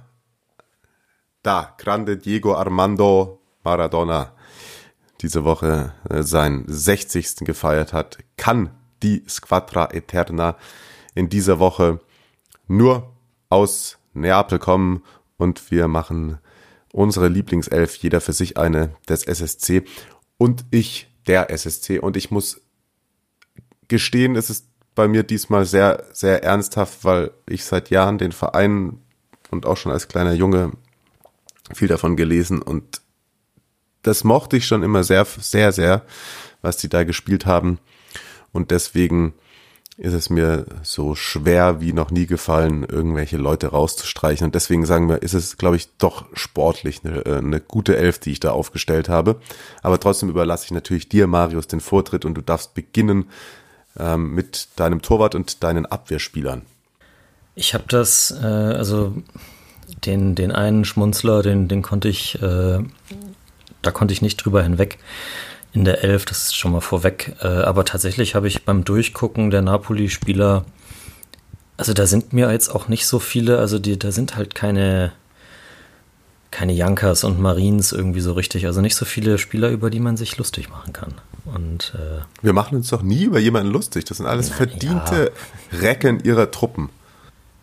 da, Grande Diego Armando Maradona diese Woche äh, seinen 60. gefeiert hat, kann die Squadra Eterna in dieser Woche nur aus Neapel kommen und wir machen unsere Lieblingself, jeder für sich eine des SSC und ich der SSC. Und ich muss gestehen, es ist bei mir diesmal sehr, sehr ernsthaft, weil ich seit Jahren den Verein und auch schon als kleiner Junge viel davon gelesen und das mochte ich schon immer sehr, sehr, sehr, was die da gespielt haben. Und deswegen ist es mir so schwer wie noch nie gefallen, irgendwelche Leute rauszustreichen. Und deswegen sagen wir, ist es, glaube ich, doch sportlich eine, äh, eine gute Elf, die ich da aufgestellt habe. Aber trotzdem überlasse ich natürlich dir, Marius, den Vortritt und du darfst beginnen ähm, mit deinem Torwart und deinen Abwehrspielern. Ich habe das, äh, also den, den einen Schmunzler, den, den konnte ich, äh, da konnte ich nicht drüber hinweg in der Elf, das ist schon mal vorweg. Äh, aber tatsächlich habe ich beim Durchgucken der Napoli-Spieler, also da sind mir jetzt auch nicht so viele, also die, da sind halt keine, keine Jankas und Marines irgendwie so richtig, also nicht so viele Spieler, über die man sich lustig machen kann. Und äh, wir machen uns doch nie über jemanden lustig. Das sind alles verdiente ja. Recken ihrer Truppen.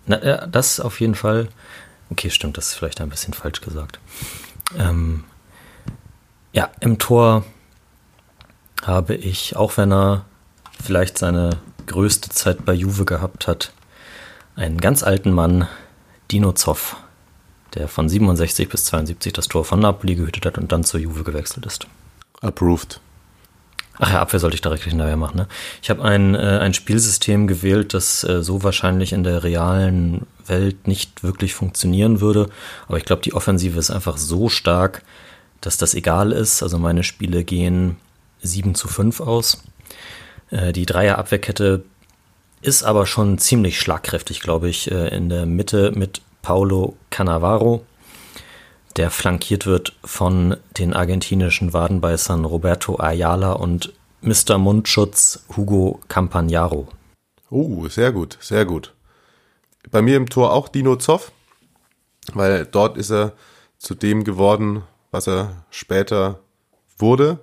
Na, ja, das auf jeden Fall. Okay, stimmt, das ist vielleicht ein bisschen falsch gesagt. Ähm, ja, im Tor habe ich, auch wenn er vielleicht seine größte Zeit bei Juve gehabt hat, einen ganz alten Mann, Dino Zoff, der von 67 bis 72 das Tor von Napoli gehütet hat und dann zur Juve gewechselt ist. Approved. Ach ja, Abwehr sollte ich direkt hinterher machen. Ne? Ich habe ein, äh, ein Spielsystem gewählt, das äh, so wahrscheinlich in der realen Welt nicht wirklich funktionieren würde. Aber ich glaube, die Offensive ist einfach so stark, dass das egal ist. Also meine Spiele gehen 7 zu 5 aus. Äh, die Dreierabwehrkette ist aber schon ziemlich schlagkräftig, glaube ich, äh, in der Mitte mit Paulo Cannavaro, der flankiert wird von den argentinischen Wadenbeißern Roberto Ayala und Mr. Mundschutz Hugo Campagnaro. Oh, sehr gut, sehr gut. Bei mir im Tor auch Dino Zoff, weil dort ist er zu dem geworden, was er später wurde.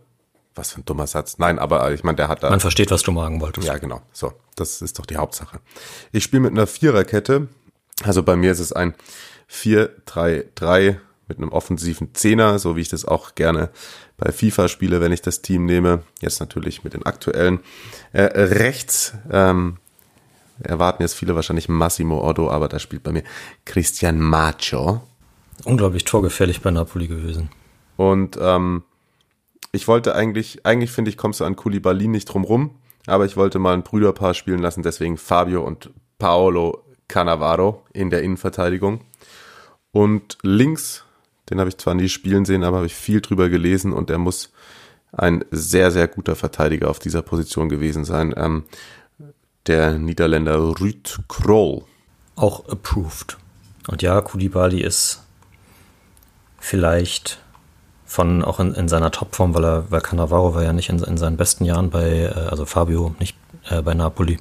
Was für ein dummer Satz. Nein, aber ich meine, der hat da. Man versteht, was du magen wolltest. Ja, genau. So, das ist doch die Hauptsache. Ich spiele mit einer Viererkette. Also bei mir ist es ein 4-3-3 mit einem offensiven Zehner, so wie ich das auch gerne bei FIFA spiele, wenn ich das Team nehme. Jetzt natürlich mit den aktuellen. Äh, rechts ähm, erwarten jetzt viele wahrscheinlich Massimo Otto, aber da spielt bei mir Christian Macho. Unglaublich torgefährlich bei Napoli gewesen. Und ähm, ich wollte eigentlich, eigentlich finde ich, kommst du an Koulibaly nicht drum rum, aber ich wollte mal ein Brüderpaar spielen lassen, deswegen Fabio und Paolo Cannavaro in der Innenverteidigung. Und links, den habe ich zwar nie spielen sehen, aber habe ich viel drüber gelesen und er muss ein sehr, sehr guter Verteidiger auf dieser Position gewesen sein. Ähm, der Niederländer Ruud Kroll. Auch approved. Und ja, Koulibaly ist vielleicht von auch in, in seiner Topform, weil er, weil Cannavaro war ja nicht in, in seinen besten Jahren bei, äh, also Fabio nicht äh, bei Napoli,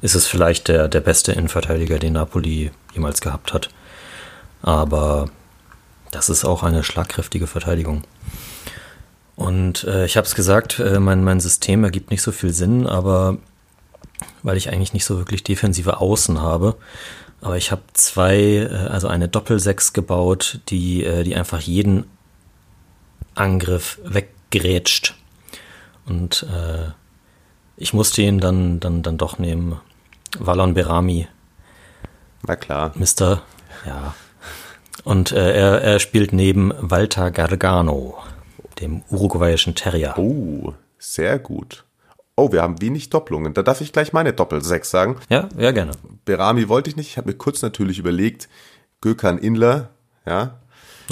ist es vielleicht der, der beste Innenverteidiger, den Napoli jemals gehabt hat. Aber das ist auch eine schlagkräftige Verteidigung. Und äh, ich habe es gesagt, äh, mein, mein System ergibt nicht so viel Sinn, aber weil ich eigentlich nicht so wirklich defensive Außen habe. Aber ich habe zwei, äh, also eine Doppelsechs gebaut, die, äh, die einfach jeden Angriff weggrätscht. Und äh, ich musste ihn dann, dann, dann doch nehmen. Valon Berami. Na klar. Mister, ja. Und äh, er, er spielt neben Walter Gargano, dem uruguayischen Terrier. Oh, sehr gut. Oh, wir haben wenig Doppelungen. Da darf ich gleich meine Doppel-6 sagen. Ja, ja, gerne. Berami wollte ich nicht. Ich habe mir kurz natürlich überlegt, Gökhan Inler, ja.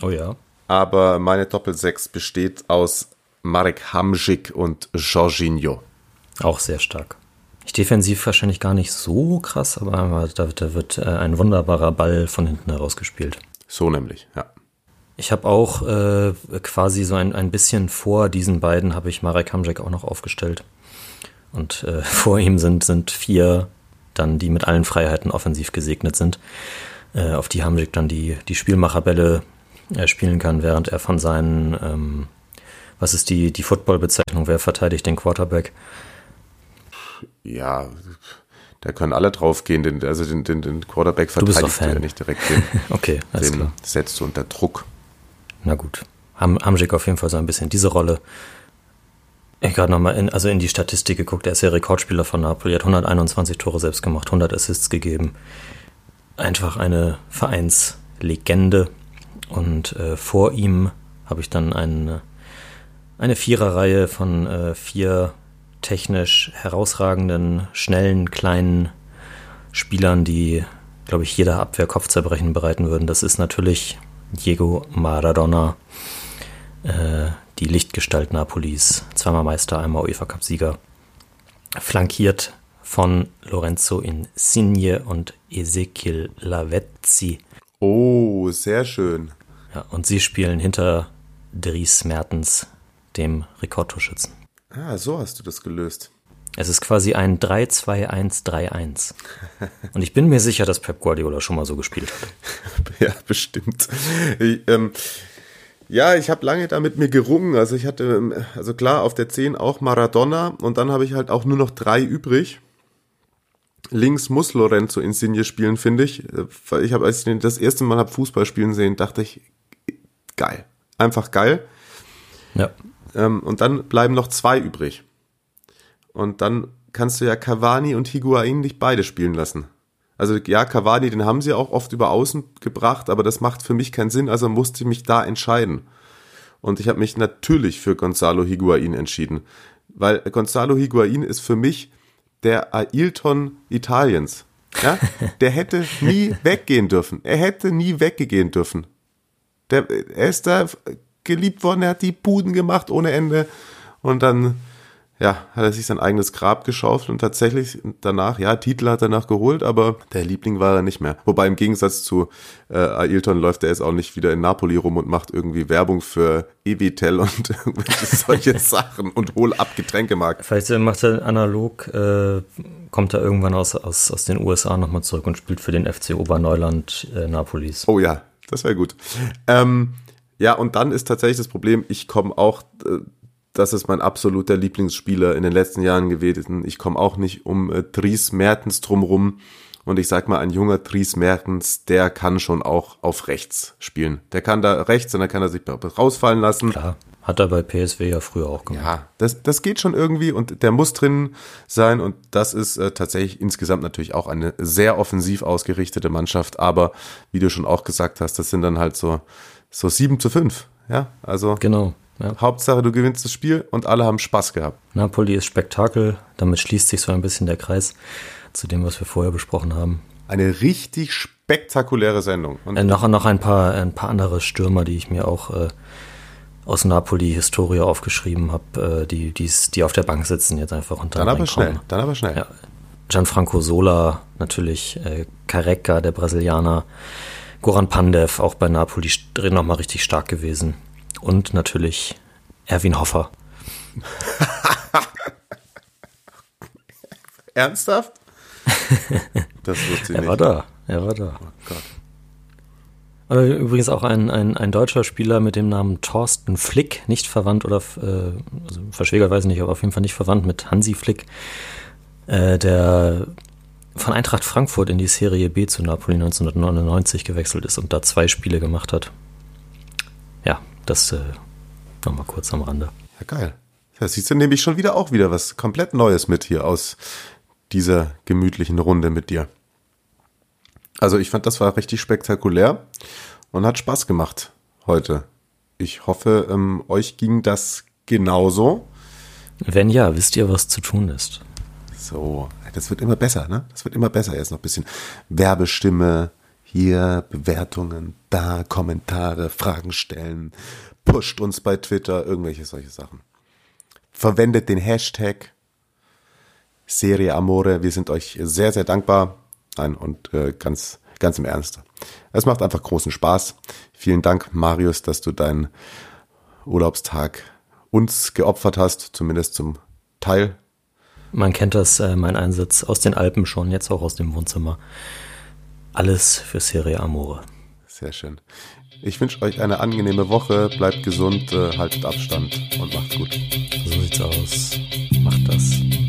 Oh ja aber meine Doppel-6 besteht aus Marek Hamzik und Jorginho. Auch sehr stark. Ich defensiv wahrscheinlich gar nicht so krass, aber da, da wird äh, ein wunderbarer Ball von hinten herausgespielt. So nämlich, ja. Ich habe auch äh, quasi so ein, ein bisschen vor diesen beiden habe ich Marek Hamzik auch noch aufgestellt. Und äh, vor ihm sind, sind vier dann, die mit allen Freiheiten offensiv gesegnet sind. Äh, auf die Hamzik dann die, die Spielmacherbälle er spielen kann, während er von seinen, ähm, was ist die, die Football-Bezeichnung, wer verteidigt den Quarterback? Ja, Da können alle draufgehen, den, also den, den, den Quarterback verteidigt ja nicht direkt. Den, Okay, alles den klar. setzt du unter Druck. Na gut. Ham Hamsik auf jeden Fall so ein bisschen diese Rolle. Ich gerade nochmal in, also in die Statistik geguckt. Er ist ja Rekordspieler von Napoli, hat 121 Tore selbst gemacht, 100 Assists gegeben. Einfach eine Vereinslegende. Und äh, vor ihm habe ich dann eine, eine Viererreihe von äh, vier technisch herausragenden, schnellen, kleinen Spielern, die, glaube ich, jeder Abwehr Kopfzerbrechen bereiten würden. Das ist natürlich Diego Maradona, äh, die Lichtgestalt Napolis, zweimal Meister, einmal UEFA Cup-Sieger, flankiert von Lorenzo Insigne und Ezequiel Lavezzi. Oh, sehr schön. Ja, und sie spielen hinter Dries Mertens, dem Rekordtorschützen. Ah, so hast du das gelöst. Es ist quasi ein 3-2-1-3-1. Und ich bin mir sicher, dass Pep Guardiola schon mal so gespielt hat. Ja, bestimmt. Ich, ähm, ja, ich habe lange da mit mir gerungen. Also ich hatte, ähm, also klar, auf der 10 auch Maradona und dann habe ich halt auch nur noch drei übrig. Links muss Lorenzo Insigne spielen, finde ich. Äh, Weil ich habe, als ich das erste Mal habe Fußball spielen sehen, dachte ich, geil. Einfach geil. Ja. Ähm, und dann bleiben noch zwei übrig. Und dann kannst du ja Cavani und Higuain nicht beide spielen lassen. Also ja, Cavani, den haben sie auch oft über Außen gebracht, aber das macht für mich keinen Sinn, also musste ich mich da entscheiden. Und ich habe mich natürlich für Gonzalo Higuain entschieden, weil Gonzalo Higuain ist für mich der Ailton Italiens. Ja? Der hätte nie weggehen dürfen. Er hätte nie weggehen dürfen. Der, er ist da geliebt worden, er hat die Buden gemacht ohne Ende und dann ja, hat er sich sein eigenes Grab geschaufelt und tatsächlich danach, ja, Titel hat er danach geholt, aber der Liebling war er nicht mehr. Wobei im Gegensatz zu äh, Ailton läuft er jetzt auch nicht wieder in Napoli rum und macht irgendwie Werbung für Evitel und irgendwelche solche Sachen und hol ab Getränkemarkt. Vielleicht äh, macht er analog, äh, kommt er irgendwann aus, aus, aus den USA nochmal zurück und spielt für den FC Oberneuland äh, Napolis. Oh ja, das wäre gut. Ähm, ja, und dann ist tatsächlich das Problem, ich komme auch, äh, das ist mein absoluter Lieblingsspieler in den letzten Jahren gewesen. Ich komme auch nicht um äh, Dries Mertens drumrum. Und ich sag mal, ein junger Dries Mertens, der kann schon auch auf rechts spielen. Der kann da rechts und dann kann er sich rausfallen lassen. Klar, hat er bei PSW ja früher auch gemacht. Ja, das, das geht schon irgendwie und der muss drin sein und das ist äh, tatsächlich insgesamt natürlich auch eine sehr offensiv ausgerichtete Mannschaft, aber wie du schon auch gesagt hast, das sind dann halt so, so 7 zu 5. Ja, also Genau. Ja. Hauptsache du gewinnst das Spiel und alle haben Spaß gehabt. Napoli ist Spektakel, damit schließt sich so ein bisschen der Kreis zu dem, was wir vorher besprochen haben. Eine richtig spektakuläre Sendung. Und Äh, noch, noch ein paar, ein paar andere Stürmer, die ich mir auch äh, aus Napoli-Historie aufgeschrieben habe, äh, die, die's- die auf der Bank sitzen jetzt einfach und dann aber reinkommen. schnell, dann aber schnell. Ja. Gianfranco Sola, natürlich, äh, Careca, der Brasilianer, Goran Pandev, auch bei Napoli nochmal richtig stark gewesen. Und natürlich Erwin Hoffer. Ernsthaft? das wusste ich Er nicht. war da, er war da. Oh Gott. Übrigens auch ein, ein, ein deutscher Spieler mit dem Namen Thorsten Flick, nicht verwandt oder äh, also verschwägert weiß ich nicht, aber auf jeden Fall nicht verwandt mit Hansi Flick, äh, der von Eintracht Frankfurt in die Serie B zu Napoli 1999 gewechselt ist und da zwei Spiele gemacht hat. Ja, das äh, nochmal kurz am Rande. Ja, geil. Da siehst du nämlich schon wieder auch wieder was komplett Neues mit hier aus dieser gemütlichen Runde mit dir. Also ich fand, das war richtig spektakulär und hat Spaß gemacht heute. Ich hoffe, ähm, euch ging das genauso. Wenn ja, wisst ihr, was zu tun ist. So, das wird immer besser, ne? Das wird immer besser. Jetzt noch ein bisschen Werbestimme, hier Bewertungen, da Kommentare, Fragen stellen, pusht uns bei Twitter, irgendwelche solche Sachen. Verwendet den Hashtag Serie Amore. Wir sind euch sehr, sehr dankbar. Nein, und äh, ganz, ganz im Ernst. Es macht einfach großen Spaß. Vielen Dank, Marius, dass du deinen Urlaubstag uns geopfert hast, zumindest zum Teil. Man kennt das, äh, mein Einsatz aus den Alpen schon, jetzt auch aus dem Wohnzimmer. Alles für Serie Amore. Sehr schön. Ich wünsche euch eine angenehme Woche. Bleibt gesund, äh, haltet Abstand und macht's gut. So sieht's aus. Macht das.